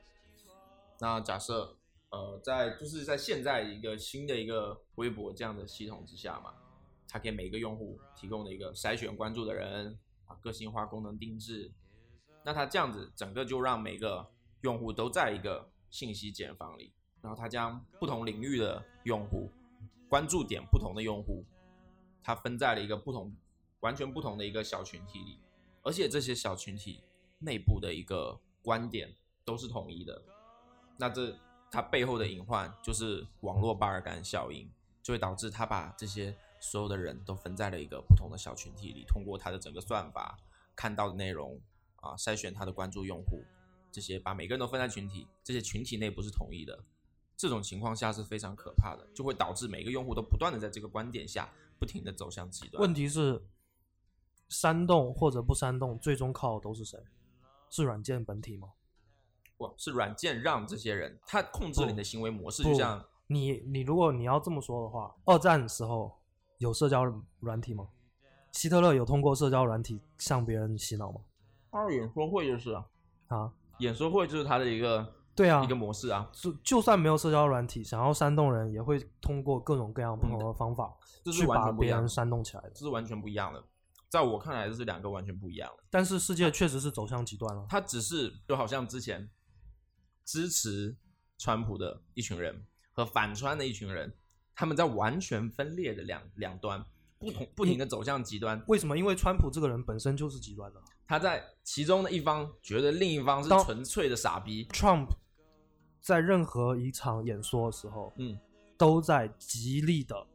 那假设呃，在就是在现在一个新的一个微博这样的系统之下嘛，它给每个用户提供的一个筛选关注的人啊，个性化功能定制。那它这样子整个就让每个用户都在一个信息茧房里，然后它将不同领域的用户关注点不同的用户，它分在了一个不同、完全不同的一个小群体里，而且这些小群体内部的一个观点都是统一的。那这它背后的隐患就是网络巴尔干效应，就会导致它把这些所有的人都分在了一个不同的小群体里，通过它的整个算法看到的内容啊，筛选他的关注用户，这些把每个人都分在群体，这些群体内不是统一的。这种情况下是非常可怕的，就会导致每个用户都不断的在这个观点下不停的走向极端。问题是，煽动或者不煽动，最终靠的都是谁？是软件本体吗？不是软件让这些人他控制了你的行为模式，就像你你如果你要这么说的话，二战的时候有社交软体吗？希特勒有通过社交软体向别人洗脑吗？他的演说会就是啊，啊，演说会就是他的一个对啊一个模式啊，就就算没有社交软体，想要煽动人，也会通过各种各样不同的方法这是去把完全不一样的别人煽动起来的。这是完全不一样的。在我看来，这是两个完全不一样的。但是世界确实是走向极端了。他只是就好像之前支持川普的一群人和反川的一群人，他们在完全分裂的两两端，不同不停的走向极端。为什么？因为川普这个人本身就是极端的。他在其中的一方觉得另一方是当纯粹的傻逼，Trump 在任何一场演说的时候，嗯，都在极力的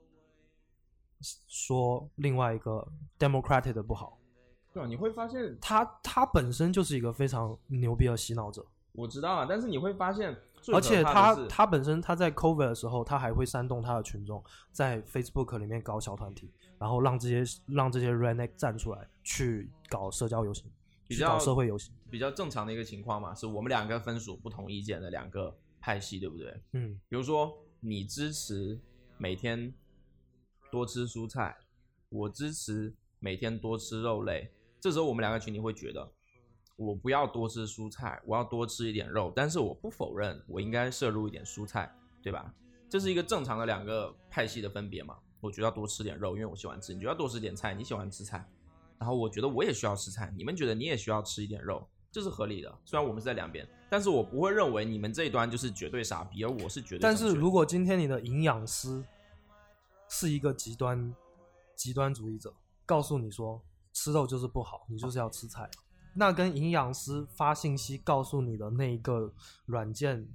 说另外一个 Democratic 的不好。对啊，你会发现，他他本身就是一个非常牛逼的洗脑者，我知道啊，但是你会发现，最而且他他本身他在 COVID 的时候，他还会煽动他的群众在 Facebook 里面搞小团体，然后让这些让这些 redneck 站出来去搞社交游行，比较搞社会游行。比较正常的一个情况嘛，是我们两个分属不同意见的两个派系，对不对？嗯，比如说，你支持每天多吃蔬菜，我支持每天多吃肉类。这时候我们两个群体会觉得，我不要多吃蔬菜，我要多吃一点肉，但是我不否认我应该摄入一点蔬菜，对吧？这是一个正常的两个派系的分别嘛。我觉得要多吃点肉，因为我喜欢吃；你觉得要多吃点菜，你喜欢吃菜。然后我觉得我也需要吃菜，你们觉得你也需要吃一点肉，这是合理的。虽然我们是在两边，但是我不会认为你们这一端就是绝对傻逼，而我是绝对。但是如果今天你的营养师是一个极端极端主义者，告诉你说吃肉就是不好，你就是要吃菜，那跟营养师发信息告诉你的那一个软件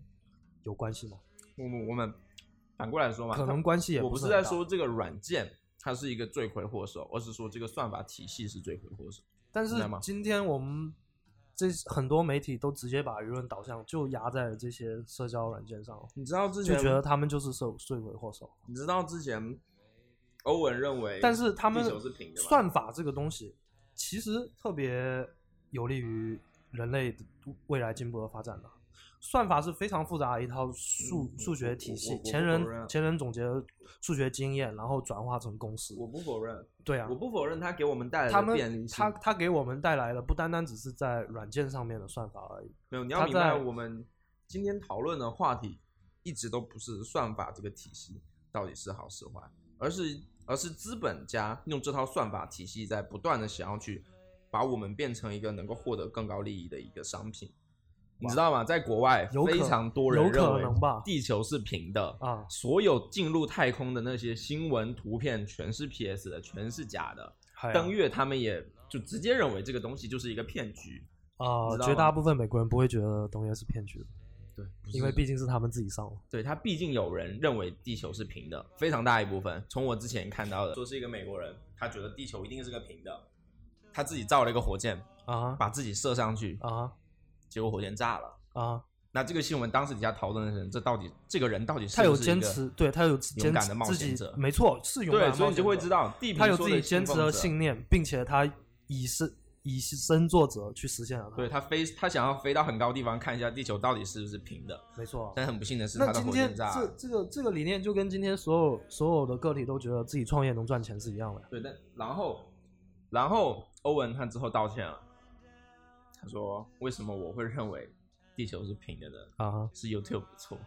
有关系吗？我们我们反过来说嘛，可能关系也我不是不很大在说这个软件它是一个罪魁祸首，而是说这个算法体系是罪魁祸首。但是今天我们这很多媒体都直接把舆论导向就压在了这些社交软件上了，你知道之前就觉得他们就是受罪魁祸首。你知道之前欧文认为，但是他们？算法这个东西，其实特别有利于人类的未来进步和发展的。算法是非常复杂的一套数嗯数学体系前人前人总结了数学经验，然后转化成公式。我不否认，对啊我，不否认它给我们带来的便利性。他他给我们带来的不单单只是在软件上面的算法而已。没有，你要明白，我们今天讨论的话题一直都不是算法这个体系到底是好是坏，而是而是资本家用这套算法体系在不断的想要去把我们变成一个能够获得更高利益的一个商品。你知道吗？在国外有非常多人认为地球是平的啊所有进入太空的那些新闻图片全是 PS 的，全是假的。还登月他们也就直接认为这个东西就是一个骗局。啊、绝大部分美国人不会觉得登月是骗局的，对，因为毕竟是他们自己上了。对他毕竟有人认为地球是平的，非常大一部分。从我之前看到的，说是一个美国人，他觉得地球一定是个平的，他自己造了一个火箭，啊把自己射上去，啊结果火箭炸了。啊！那这个新闻当时底下讨论的人，这到底这个人到底是他有坚持，对他有勇敢的冒持自己险者，没错，是勇敢对，的所以你就会冒险者知道地他有自己坚持的信念，并且他以身以身作则去实现了它。对他飞，他想要飞到很高地方看一下地球到底是不是平的，没错。但很不幸的是，他的今天火箭炸了。这这个这个理念就跟今天所有所有的个体都觉得自己创业能赚钱是一样的。对，但然后然后欧文他之后道歉了，他说为什么我会认为地球是平的呢？啊哈。是 YouTube 不错，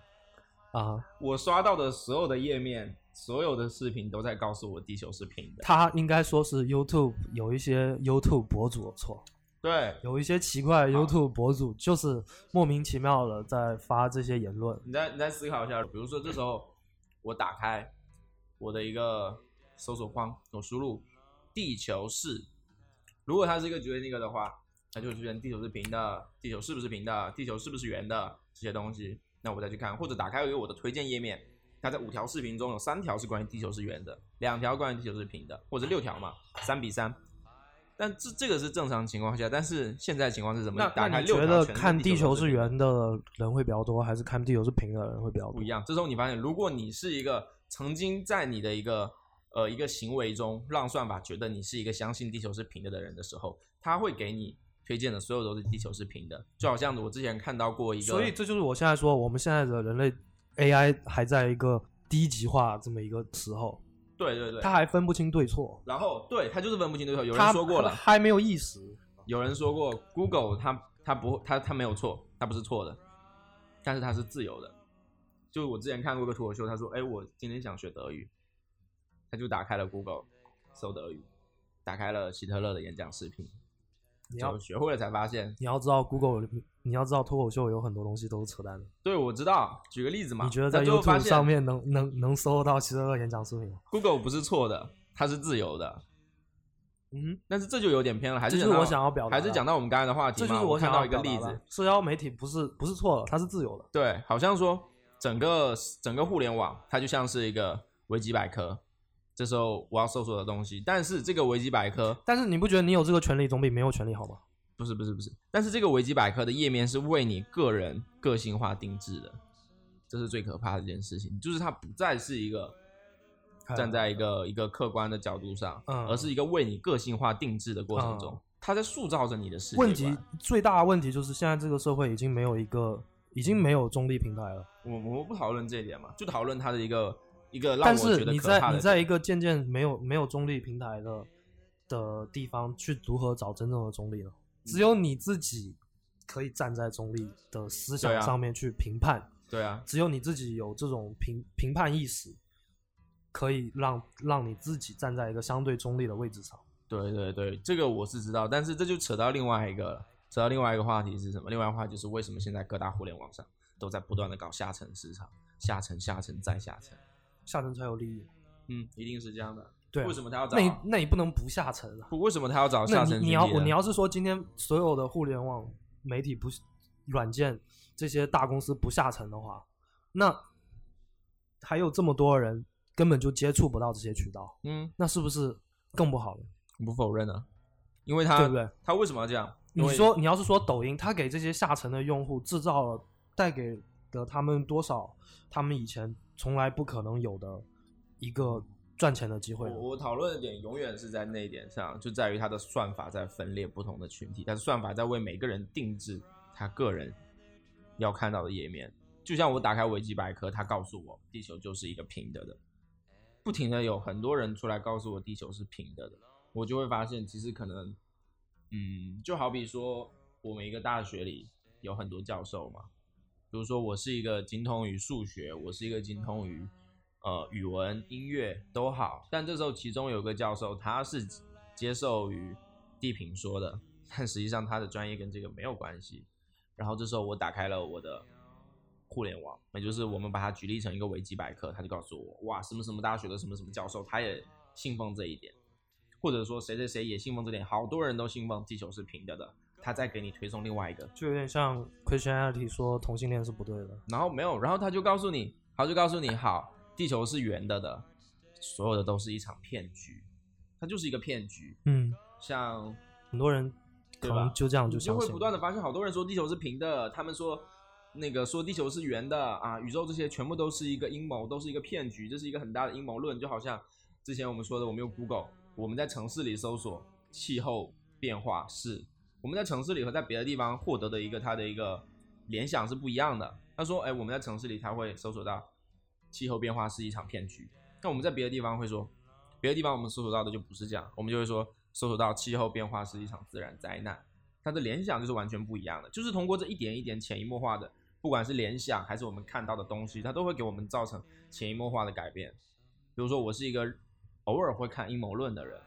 啊哈，我刷到的所有的页面，所有的视频都在告诉我地球是平的。他应该说是 YouTube 有一些 YouTube 博主的错，对，有一些奇怪 YouTube 博主就是莫名其妙的在发这些言论。你再你再思考一下，比如说这时候我打开我的一个搜索框，我输入地球是，如果它是一个绝对那个的话，它就会出现地球是平的，地球是不是平的，地球是不是圆的这些东西，那我再去看，或者打开我的推荐页面，它在五条视频中有三条是关于地球是圆的，两条关于地球是平的，或者六条嘛，三比三。但这这个是正常情况下，但是现在情况是什么？那打那你觉得开六条全是看地球是圆的人会比较多，还是看地球是平的人会比较多？不一样。这时候你发现，如果你是一个曾经在你的一个呃一个行为中让算法觉得你是一个相信地球是平的的人的时候，他会给你推荐的所有都是地球是平的。就好像我之前看到过一个，所以这就是我现在说，我们现在的人类 AI 还在一个低级化这么一个时候。对对对，他还分不清对错，然后对他就是分不清对错。有人说过了，还没有意识。有人说过，Google 它它不它它没有错，它不是错的，但是它是自由的。就我之前看过一个脱口秀，他说：“哎，我今天想学德语。”他就打开了 Google 搜德语，打开了希特勒的演讲视频，你要学会了才发现。你要知道 Google，你你要知道脱口秀有很多东西都是扯淡的。对，我知道。举个例子嘛，你觉得 YouTube 上面能能能搜得到希特勒演讲视频吗？Google 不是错的，它是自由的。嗯，但是这就有点偏了，还是我想要表达还是讲到我们刚才的话题嘛。这就是我看想要到一个例子，社交媒体不是不是错的，它是自由的。对，好像说整个整个互联网，它就像是一个维基百科。这时候我要搜索的东西，但是这个维基百科但是你不觉得你有这个权利总比没有权利好吗？不是不是不是，但是这个维基百科的页面是为你个人个性化定制的，这是最可怕的一件事情，就是它不再是一个站在一个一个客观的角度上，嗯而是一个为你个性化定制的过程中嗯，它在塑造着你的世界。问题最大的问题就是现在这个社会已经没有一个已经没有中立平台了。我我们不讨论这一点嘛，就讨论它的一个一个让但我觉得是你在可怕的你在一个渐渐没有没有中立平台的的地方去如何找真正的中立呢？只有你自己可以站在中立的思想啊上面去评判，对啊，只有你自己有这种评评判意识，可以让让你自己站在一个相对中立的位置上。对对对，这个我是知道，但是这就扯到另外一个了，扯到另外一个话题是什么？另外一个话题就是为什么现在各大互联网上都在不断的搞下沉市场，下沉、下沉再下沉。下沉才有利益，嗯，一定是这样的。对啊为什么他要找那？你那你不能不下沉啊！不为什么他要找下沉你要你要是说今天所有的互联网媒体不软件这些大公司不下沉的话，那还有这么多人根本就接触不到这些渠道，嗯，那是不是更不好了？我不否认啊，因为他对不对？他为什么要这样？你说你要是说抖音，他给这些下沉的用户制造了带给的他们多少他们以前从来不可能有的一个赚钱的机会？我我讨论的点永远是在那一点上，就在于它的算法在分裂不同的群体，但是算法在为每个人定制他个人要看到的页面。就像我打开维基百科，它告诉我地球就是一个平的的，不停的有很多人出来告诉我地球是平的的，我就会发现其实可能，嗯，就好比说我们一个大学里有很多教授嘛，比如说我是一个精通于数学，我是一个精通于呃语文、音乐都好，但这时候其中有个教授他是接受于地平说的，但实际上他的专业跟这个没有关系。然后这时候我打开了我的互联网，也就是我们把它举例成一个维基百科，他就告诉我，哇，什么什么大学的什么什么教授，他也信奉这一点，或者说谁谁谁也信奉这点，好多人都信奉地球是平的的，他再给你推送另外一个，就有点像 Christianity 说同性恋是不对的。然后没有，然后他就告诉你，他就告诉你，好，地球是圆的的，所有的都是一场骗局，它就是一个骗局。嗯，像很多人可对吧能就这样就你就会相信了。不断的发现，好多人说地球是平的，他们说那个说地球是圆的啊，宇宙这些全部都是一个阴谋，都是一个骗局，这是一个很大的阴谋论。就好像之前我们说的，我们用 Google，我们在城市里搜索气候变化是，我们在城市里和在别的地方获得的一个它的一个联想是不一样的。他说，哎，我们在城市里他会搜索到气候变化是一场骗局，那我们在别的地方会说，别的地方我们搜索到的就不是这样，我们就会说搜索到气候变化是一场自然灾难。它的联想就是完全不一样的，就是通过这一点一点潜移默化的，不管是联想还是我们看到的东西，它都会给我们造成潜移默化的改变。比如说，我是一个偶尔会看阴谋论的人，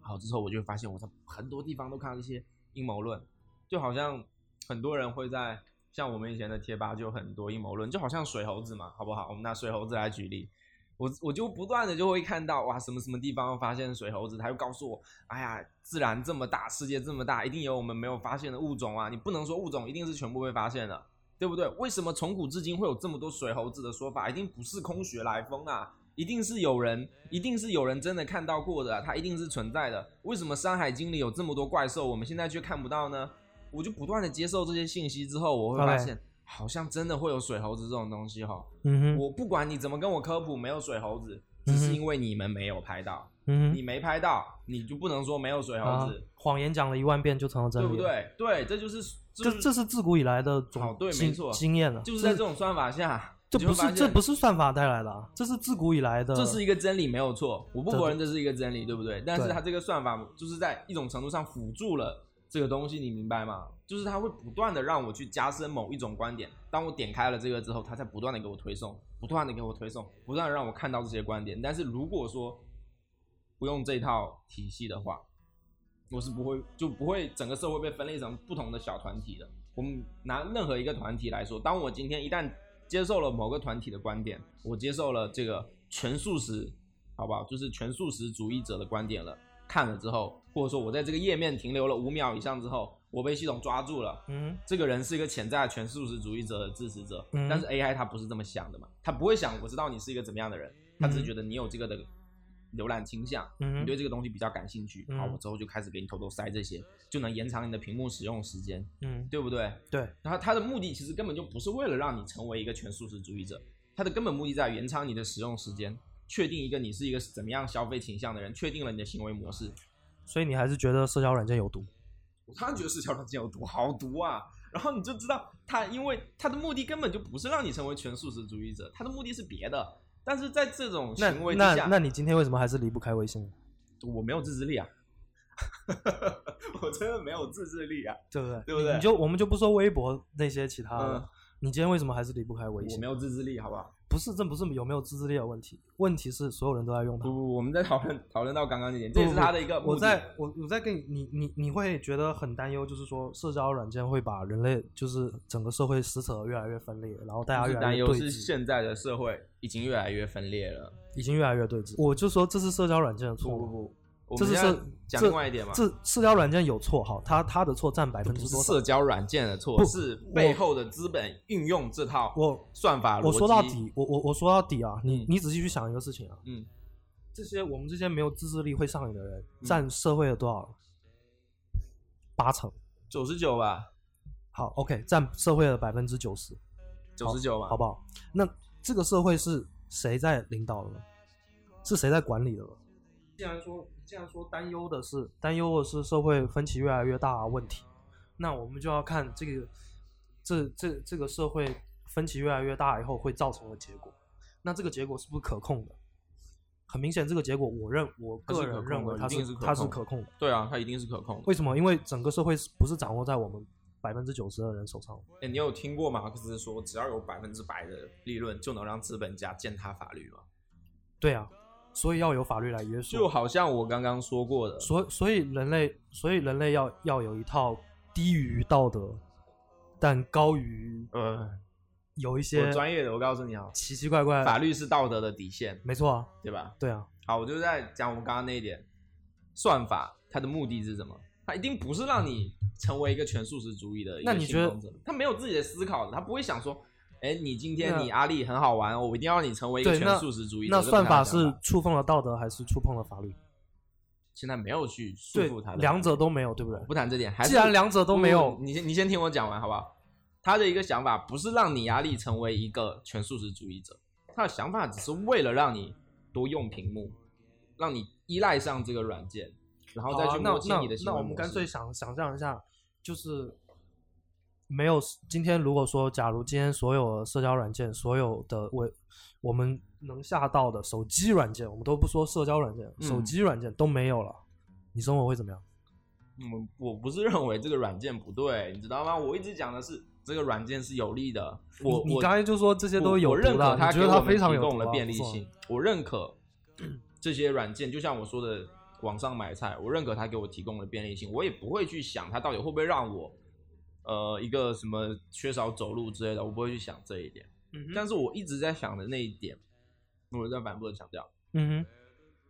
好之后我就会发现我在很多地方都看到这些阴谋论，就好像很多人会在像我们以前的贴吧就很多阴谋论，就好像水猴子嘛，好不好？我们拿水猴子来举例，我我就不断的就会看到哇，什么什么地方发现水猴子，他又告诉我，哎呀，自然这么大，世界这么大，一定有我们没有发现的物种啊！你不能说物种一定是全部被发现的，对不对？为什么从古至今会有这么多水猴子的说法？一定不是空穴来风啊！一定是有人，一定是有人真的看到过的、啊，它一定是存在的。为什么《山海经》里有这么多怪兽，我们现在却看不到呢？我就不断的接受这些信息之后，我会发现好像真的会有水猴子这种东西哈。嗯哼，我不管你怎么跟我科普，没有水猴子，只是因为你们没有拍到，嗯哼，你没拍到，你就不能说没有水猴啊子，，谎言讲了一万遍就成了真理，对不？对？对，这就是这这是自古以来的好种经对没错经验了，就是在这种算法下，这不是这不是算法带来的啊，这是自古以来的。这是一个真理，没有错，我不否认这是一个真理，对不对？但是它这个算法就是在一种程度上辅助了这个东西，你明白吗？就是它会不断的让我去加深某一种观点，当我点开了这个之后，它在不断的给我推送，不断的给我推送，不断的让我看到这些观点。但是如果说不用这套体系的话，我是不会就不会整个社会被分裂成不同的小团体的。我们拿任何一个团体来说，当我今天一旦接受了某个团体的观点，我接受了这个全素食，好不好？就是全素食主义者的观点了。看了之后，或者说我在这个页面停留了五秒以上之后，我被系统抓住了。嗯这个人是一个潜在的全素食主义者的支持者，嗯但是 AI 它不是这么想的嘛，它不会想我知道你是一个怎么样的人，它只是觉得你有这个的浏览倾向，嗯你对这个东西比较感兴趣，嗯好，我之后就开始给你偷偷塞这些，就能延长你的屏幕使用时间，嗯，对不对？对，然后它的目的其实根本就不是为了让你成为一个全素食主义者，它的根本目的在于延长你的使用时间，确定一个你是一个怎么样消费倾向的人，确定了你的行为模式。所以你还是觉得社交软件有毒？我当然觉得社交软件有毒，好毒啊！然后你就知道它，因为它的目的根本就不是让你成为全素食主义者，它的目的是别的。但是在这种那行为之下，那那你今天为什么还是离不开微信？我没有自制力啊，我真的没有自制力啊，对不对？对不对？你就我们就不说微博那些其他的，嗯你今天为什么还是离不开微信我没？有自制力，好不好？不是，这不是有没有自制力的问题，问题是所有人都在用它不。不，我们在讨论讨论到刚刚那点，这也是他的一个。我在我我在跟你你你你会觉得很担忧，就是说社交软件会把人类就是整个社会撕扯越来越分裂，然后大家越来担忧是越对峙，现在的社会已经越来越分裂了。已经越来越对峙。我就说这是社交软件的错，不不不，我这是讲另外一点嘛，这社交软件有错，哈，他他的错占百分之多社？交软件的错，不是背后的资本运用这套我算法。我说到底，我我我说到底啊，你嗯你仔细去想一个事情啊，嗯，这些我们这些没有自制力会上瘾的人，嗯占社会的多少？八成。九十九吧，好，OK，占社会的百分之九十，九十九吧，好不好？那这个社会是谁在领导的呢？是谁在管理的呢？既然说，既然说担忧的是担忧的是社会分歧越来越大的问题，那我们就要看这个这这这个社会分歧越来越大以后会造成的结果。那这个结果是不是可控的？很明显，这个结果我认我个人认为它是是它是可控的。对啊，它一定是可控的。为什么？因为整个社会是不是掌握在我们百分之九十的人手上？哎，你有听过马克思说，只要有百分之百的利润，就能让资本家践踏法律吗？对啊，所以要有法律来约束。就好像我刚刚说过的，所所以人类，所以人类要要有一套低于道德，但高于呃，有一些专业的，我告诉你啊，奇奇怪怪法律是道德的底线，没错啊，对吧？对啊，好，我就在讲我们刚刚那一点，算法它的目的是什么？它一定不是让你成为一个全素食主义的一个那你觉得他没有自己的思考的，他不会想说，哎，你今天你阿力很好玩，我一定要让你成为一个全素食主义者。那算法是触碰了道德还是触碰了法律？现在没有去束缚他，的，两者都没有，对不对？不谈这点，还是既然两者都没有，你先你先听我讲完好不好？他的一个想法不是让你压力成为一个全素食主义者，他的想法只是为了让你多用屏幕，让你依赖上这个软件，然后再去摸清你的行为模那我们干脆想想象一下，就是没有今天如果说，假如今天所有的社交软件，所有的我我们能下到的手机软件，我们都不说社交软件，手嗯机软件都没有了，你生活会怎么样？嗯，我不是认为这个软件不对，你知道吗？我一直讲的是这个软件是有利的。我我你你刚才就说这些都有我我认可它你觉得它非常有毒提供了啊不是吗便利性，我认可这些软件，就像我说的网上买菜，我认可它给我提供了便利性，我也不会去想它到底会不会让我呃一个什么缺少走路之类的，我不会去想这一点。嗯但是我一直在想的那一点，我在反复的强调，嗯哼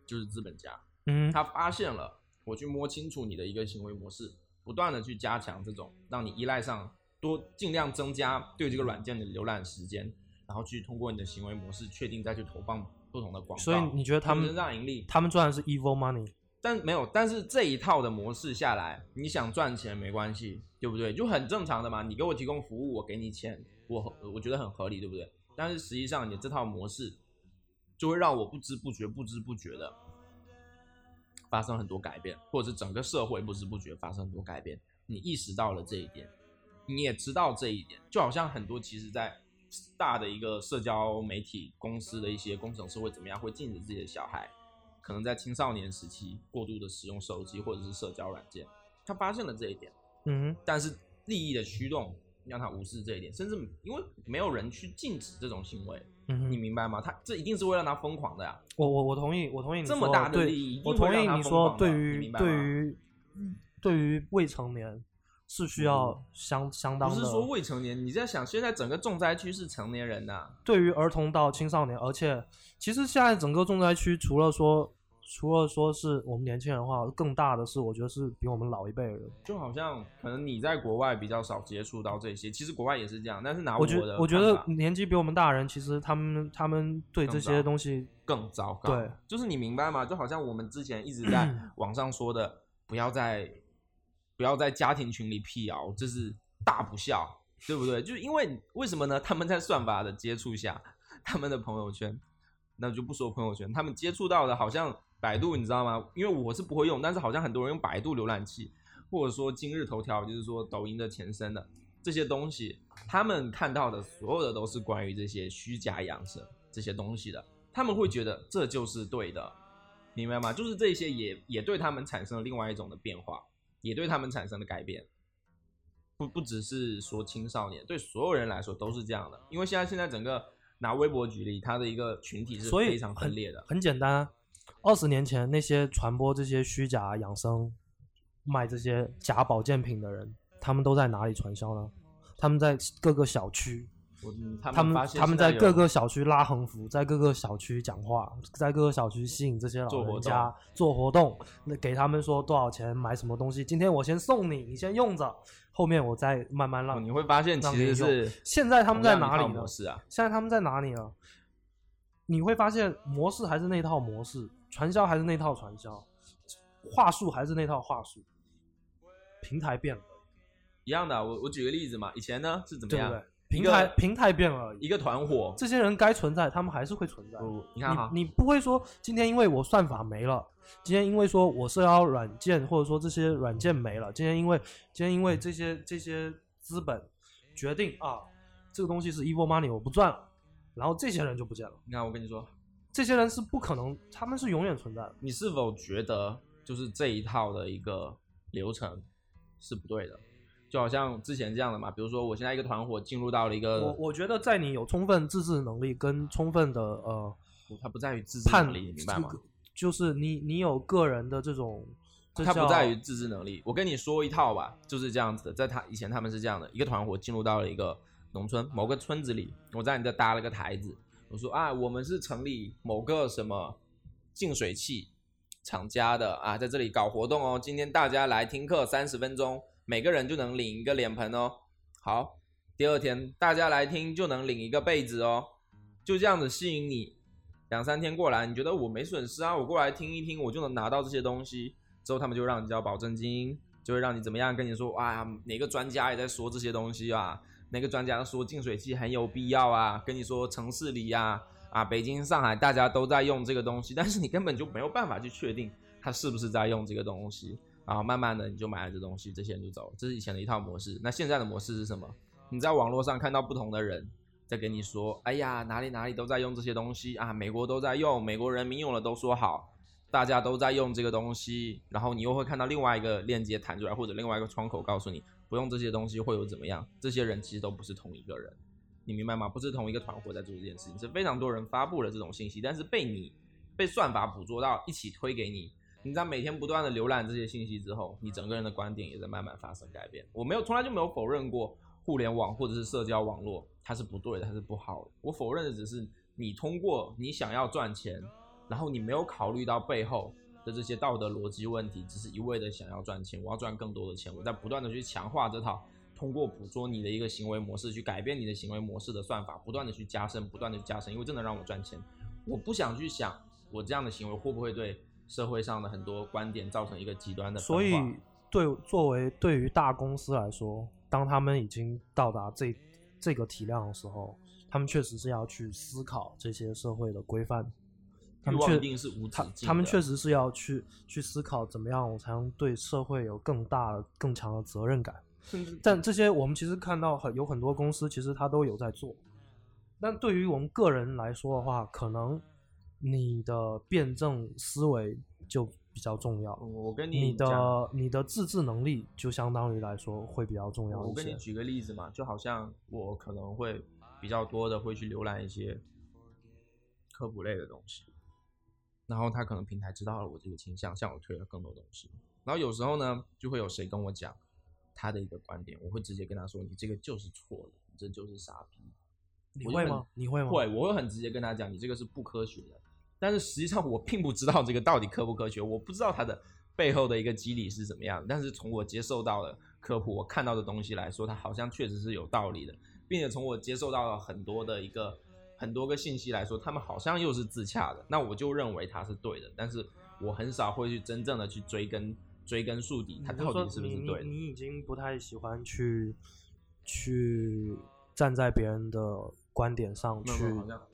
就是资本家嗯哼他发现了，我去摸清楚你的一个行为模式，不断的去加强这种让你依赖上，多尽量增加对这个软件的浏览时间，然后去通过你的行为模式确定再去投放不同的广告。所以你觉得他们增长盈利？他们赚的是 evil money，但没有，但是这一套的模式下来，你想赚钱没关系，对不对？就很正常的嘛。你给我提供服务，我给你钱，我我觉得很合理，对不对？但是实际上，你这套模式就会让我不知不觉、不知不觉的发生很多改变，或者是整个社会不知不觉发生很多改变。你意识到了这一点，你也知道这一点，就好像很多其实在大的一个社交媒体公司的一些工程师会怎么样，会禁止自己的小孩可能在青少年时期过度的使用手机或者是社交软件。他发现了这一点，嗯，但是利益的驱动让他无视这一点，甚至因为没有人去禁止这种行为，嗯你，明白吗？他这一定是会让他疯狂的呀。我我我同意，我同意你这么大的利益我同意你说对于对于对于未成年是需要相相当的，不是说未成年，你在想现在整个重灾区是成年人呐、对于儿童到青少年，而且其实现在整个重灾区除了说除了说是我们年轻人的话，更大的是我觉得是比我们老一辈的人。就好像可能你在国外比较少接触到这些，其实国外也是这样，但是拿我觉的我觉得年纪比我们大人，其实他们他们对这些东西，更糟糕。对，就是你明白吗？就好像我们之前一直在 网上说的，不要在不要在家庭群里辟谣，这是大不孝，对不对？就是因为为什么呢？他们在算法的接触下，他们的朋友圈，那就不说朋友圈，他们接触到的好像百度，你知道吗？因为我是不会用，但是好像很多人用百度浏览器，或者说今日头条，就是说抖音的前身的这些东西，他们看到的所有的都是关于这些虚假养生这些东西的，他们会觉得这就是对的，明白吗？就是这些也也对他们产生了另外一种的变化，也对他们产生了改变。不不只是说青少年，对所有人来说都是这样的。因为现在现在整个拿微博举例，它的一个群体是非常分裂的。很简单啊。二十年前那些传播这些虚假养生、卖这些假保健品的人，他们都在哪里传销呢？他们在各个小区，嗯他他们他们在各个小区拉横幅，在各个小区讲话，在各个小区吸引这些老人家做活动，那给他们说多少钱买什么东西，今天我先送你，你先用着，后面我再慢慢哦让你会发现其实是现在他们在哪里呢啊？现在他们在哪里呢？你会发现模式还是那套模式，传销还是那套传销，话术还是那套话术，平台变了，一样的啊。我我举个例子嘛，以前呢是怎么样？对不对？平台平台变了而已，一个团伙，这些人该存在，他们还是会存在。不，你看你不会说今天因为我算法没了，今天因为说我社交软件或者说这些软件没了，今天因为今天因为这些这些资本决定啊，这个东西是 evil money 我不赚了，然后这些人就不见了。你看我跟你说，这些人是不可能，他们是永远存在的。你是否觉得就是这一套的一个流程是不对的？就好像之前这样的嘛，比如说我现在一个团伙进入到了一个，我我觉得在你有充分自制能力跟充分的呃它不在于自制判能力，你明白吗？就是你你有个人的这种，这它不在于自制能力。我跟你说一套吧，就是这样子的。在他以前他们是这样的，一个团伙进入到了一个农村某个村子里，我在你这搭了个台子，我说啊，我们是城里某个什么净水器厂家的啊，在这里搞活动哦。今天大家来听课三十分钟，每个人就能领一个脸盆哦。好，第二天大家来听就能领一个被子哦，就这样子吸引你。两三天过来，你觉得我没损失啊？我过来听一听，我就能拿到这些东西。之后他们就让你交保证金，就会让你怎么样？跟你说，哇，哪个专家也在说这些东西啊？哪个专家说净水器很有必要啊？跟你说城市里呀、啊，北京、上海大家都在用这个东西，但是你根本就没有办法去确定他是不是在用这个东西。然后慢慢的你就买了这东西，这些人就走了。这是以前的一套模式。那现在的模式是什么？你在网络上看到不同的人在跟你说，哎呀，哪里哪里都在用这些东西啊，美国都在用，美国人民用了都说好。大家都在用这个东西，然后你又会看到另外一个链接弹出来，或者另外一个窗口告诉你不用这些东西会有怎么样。这些人其实都不是同一个人，你明白吗？不是同一个团伙在做这件事情，是非常多人发布了这种信息，但是被你被算法捕捉到，一起推给你。你在每天不断的浏览这些信息之后，你整个人的观点也在慢慢发生改变。我没有从来就没有否认过互联网或者是社交网络它是不对的，它是不好的。我否认的只是你通过你想要赚钱。然后你没有考虑到背后的这些道德逻辑问题，只是一味的想要赚钱，我要赚更多的钱，我在不断的去强化这套通过捕捉你的一个行为模式，去改变你的行为模式的算法，不断的去加深，不断的加深，因为真的让我赚钱，我不想去想我这样的行为会不会对社会上的很多观点造成一个极端的。所以对作为对于大公司来说，当他们已经到达这这个体量的时候，他们确实是要去思考这些社会的规范。他们确定是无止他境。他们确实是要去去思考怎么样我才能对社会有更大的、更强的责任感。但这些我们其实看到很有很多公司，其实他都有在做，但对于我们个人来说的话，可能你的辩证思维就比较重要，我跟你你的你的自制能力就相当于来说会比较重要一些。我跟你举个例子嘛，就好像我可能会比较多的会去浏览一些科普类的东西，然后他可能平台知道了我这个倾向，向我推了更多东西。然后有时候呢，就会有谁跟我讲他的一个观点，我会直接跟他说：“你这个就是错的，你这就是傻逼。”你会吗？你会吗？会，我会很直接跟他讲，你这个是不科学的。但是实际上我并不知道这个到底科不科学，我不知道它的背后的一个机理是怎么样。但是从我接受到的科普，我看到的东西来说，它好像确实是有道理的，并且从我接受到了很多的一个很多个信息来说，他们好像又是自洽的。那我就认为它是对的，但是我很少会去真正的去追根追根溯底，它到底是不是你对的。你？你已经不太喜欢去去站在别人的观点上去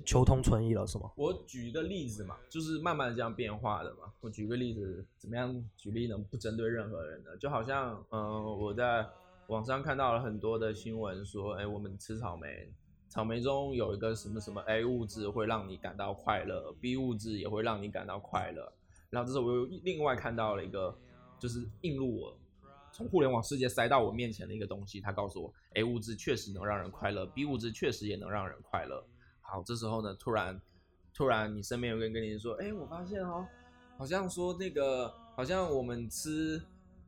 求同存异了，是吗？我举一个例子嘛，就是慢慢这样变化的嘛。我举个例子，怎么样举例呢？不针对任何人的，就好像，嗯、我在网上看到了很多的新闻说，哎，我们吃草莓，草莓中有一个什么什么 A 物质会让你感到快乐，B 物质也会让你感到快乐。然后这时候我又另外看到了一个，就是映入我从互联网世界塞到我面前的一个东西，它告诉我，A 物质确实能让人快乐，B 物质确实也能让人快乐。好，这时候呢，突然，突然你身边有个人跟你说，哎，我发现哦，好像说那个，好像我们吃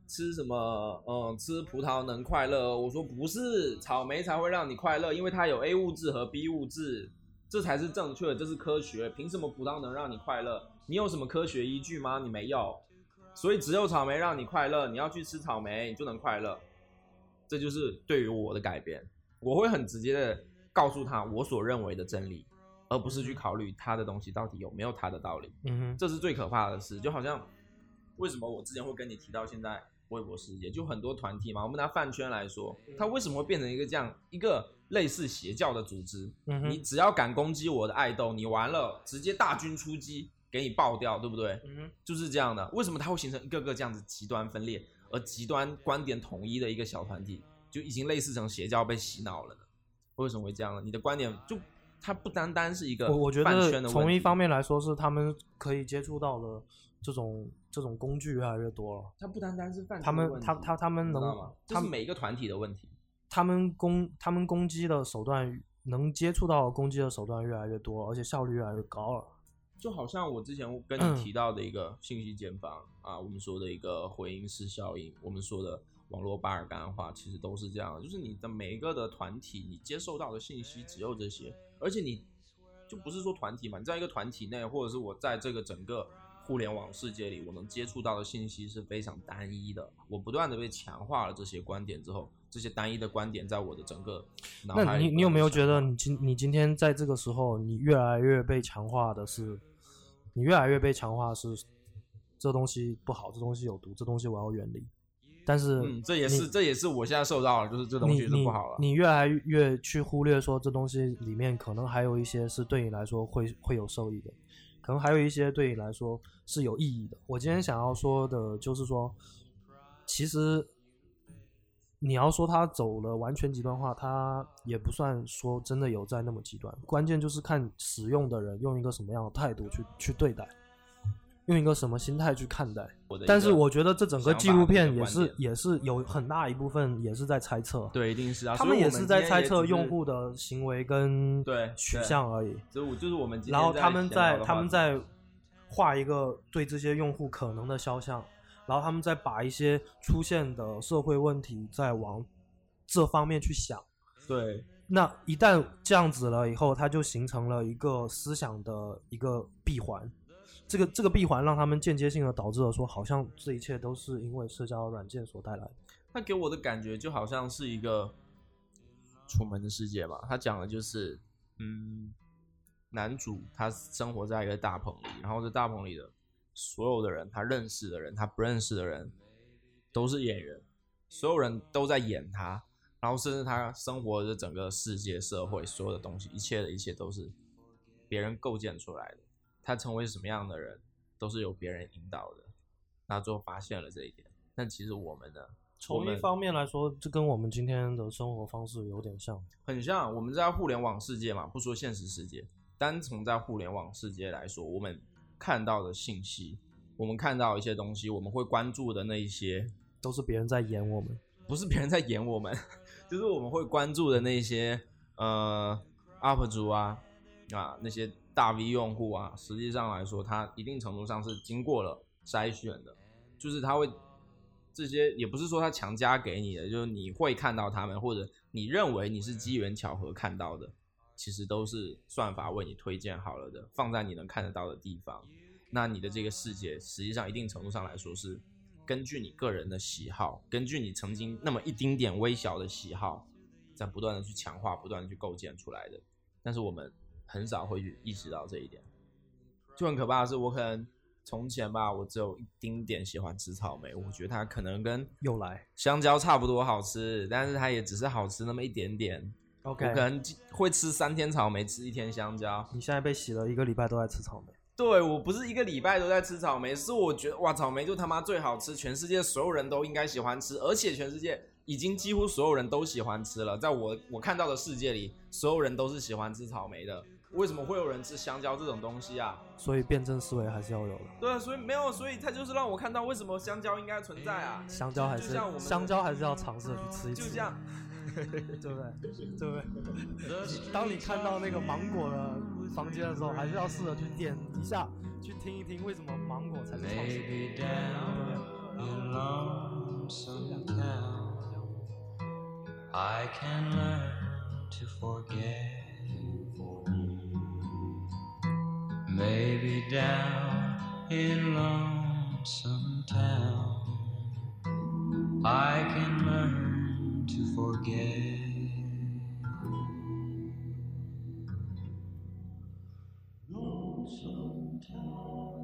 吃什么，嗯，吃葡萄能快乐。我说不是，草莓才会让你快乐，因为它有 A 物质和 B 物质，这才是正确的，这是科学。凭什么葡萄能让你快乐？你有什么科学依据吗？你没有。所以只有草莓让你快乐，你要去吃草莓，你就能快乐。这就是对于我的改变，我会很直接的告诉他我所认为的真理，而不是去考虑他的东西到底有没有他的道理。嗯哼，这是最可怕的事，就好像为什么我之前会跟你提到现在微博世界，就很多团体嘛，我们拿饭圈来说，它为什么会变成一个这样一个类似邪教的组织？嗯哼，你只要敢攻击我的爱豆，你完了，直接大军出击，给你爆掉，对不对？嗯哼，就是这样的。为什么它会形成一个个这样子极端分裂而极端观点统一的一个小团体，就已经类似成邪教被洗脑了呢？为什么会这样呢？你的观点就它不单单是一个我我觉饭圈得的问题从一方面来说是他们可以接触到的这种这种工具越来越多了，它不单单是犯他们他他他们能他们是每一个团体的问题。他们攻他们攻击的手段能接触到攻击的手段越来越多，而且效率越来越高了。就好像我之前跟嗯你提到的一个信息茧房、啊，我们说的一个回音式效应，我们说的网络巴尔干化，其实都是这样，就是你的每一个的团体，你接受到的信息只有这些，而且你就不是说团体嘛，你在一个团体内，或者是我在这个整个互联网世界里，我能接触到的信息是非常单一的。我不断的被强化了这些观点之后，这些单一的观点在我的整个脑海里那你你有没有觉得你今你今天在这个时候，你越来越被强化的是，你越来越被强化是这东西不好，这东西有毒，这东西我要远离。但是，嗯，这也是这也是我现在受到了，就是这东西是你你不好了。你越来越去忽略说这东西里面可能还有一些是对你来说会会有受益的，可能还有一些对你来说是有意义的。我今天想要说的就是说，其实你要说他走了完全极端化，他也不算说真的有在那么极端。关键就是看使用的人用一个什么样的态度去去对待，用一个什么心态去看待。但是我觉得这整个纪录片也是也是有很大一部分也是在猜测，对，一定是啊，他们也是在猜测用户的行为跟对取向而已。所以我就是我们然后他们在他们在画一个对这些用户可能的肖像，然后他们再把一些出现的社会问题再往这方面去想。对那一旦这样子了以后，它就形成了一个思想的一个闭环。这个这个闭环让他们间接性的导致了说，好像这一切都是因为社交软件所带来的。他给我的感觉就好像是一个楚门的世界吧，他讲的就是，嗯，男主他生活在一个大棚里，然后这大棚里的所有的人，他认识的人，他不认识的人，都是演员，所有人都在演他，然后甚至他生活的整个世界、社会所有的东西，一切的一切都是别人构建出来的。他成为什么样的人，都是由别人引导的。那最后发现了这一点，但其实我们呢，从一方面来说，这跟我们今天的生活方式有点像。很像我们在互联网世界嘛，不说现实世界，单从在互联网世界来说，我们看到的信息，我们看到一些东西，我们会关注的那一些，都是别人在演我们。不是别人在演我们，就是我们会关注的那些呃 UP 主啊啊那些大 V 用户啊，实际上来说，它一定程度上是经过了筛选的，就是他会这些也不是说他强加给你的，就是你会看到他们，或者你认为你是机缘巧合看到的，其实都是算法为你推荐好了的，放在你能看得到的地方。那你的这个世界，实际上一定程度上来说是根据你个人的喜好，根据你曾经那么一丁点微小的喜好，在不断的去强化、不断的去构建出来的。但是我们很少会去意识到这一点，就很可怕的是，我可能从前吧，我只有一丁点喜欢吃草莓，我觉得它可能跟又来香蕉差不多好吃，但是它也只是好吃那么一点点。，OK，我可能会吃三天草莓，吃一天香蕉。你现在被洗了一个礼拜都在吃草莓，对我不是一个礼拜都在吃草莓，是我觉得哇，草莓就他妈最好吃，全世界所有人都应该喜欢吃，而且全世界已经几乎所有人都喜欢吃了。在我我看到的世界里，所有人都是喜欢吃草莓的。为什么会有人吃香蕉这种东西啊？所以辩证思维还是要有的。对啊，所以没有，所以它就是让我看到为什么香蕉应该存在啊。香蕉还就是像我们香蕉还是要尝试的去吃一吃，就这样，对不对？对不对？当你看到那个芒果的房间的时候，还是要试着去点一下，去听一听为什么芒果才是创始 Maybe 人。down in lonesome town, I can learn to forget. Maybe down in lonesome town, I can learn to forget. Lonesome town.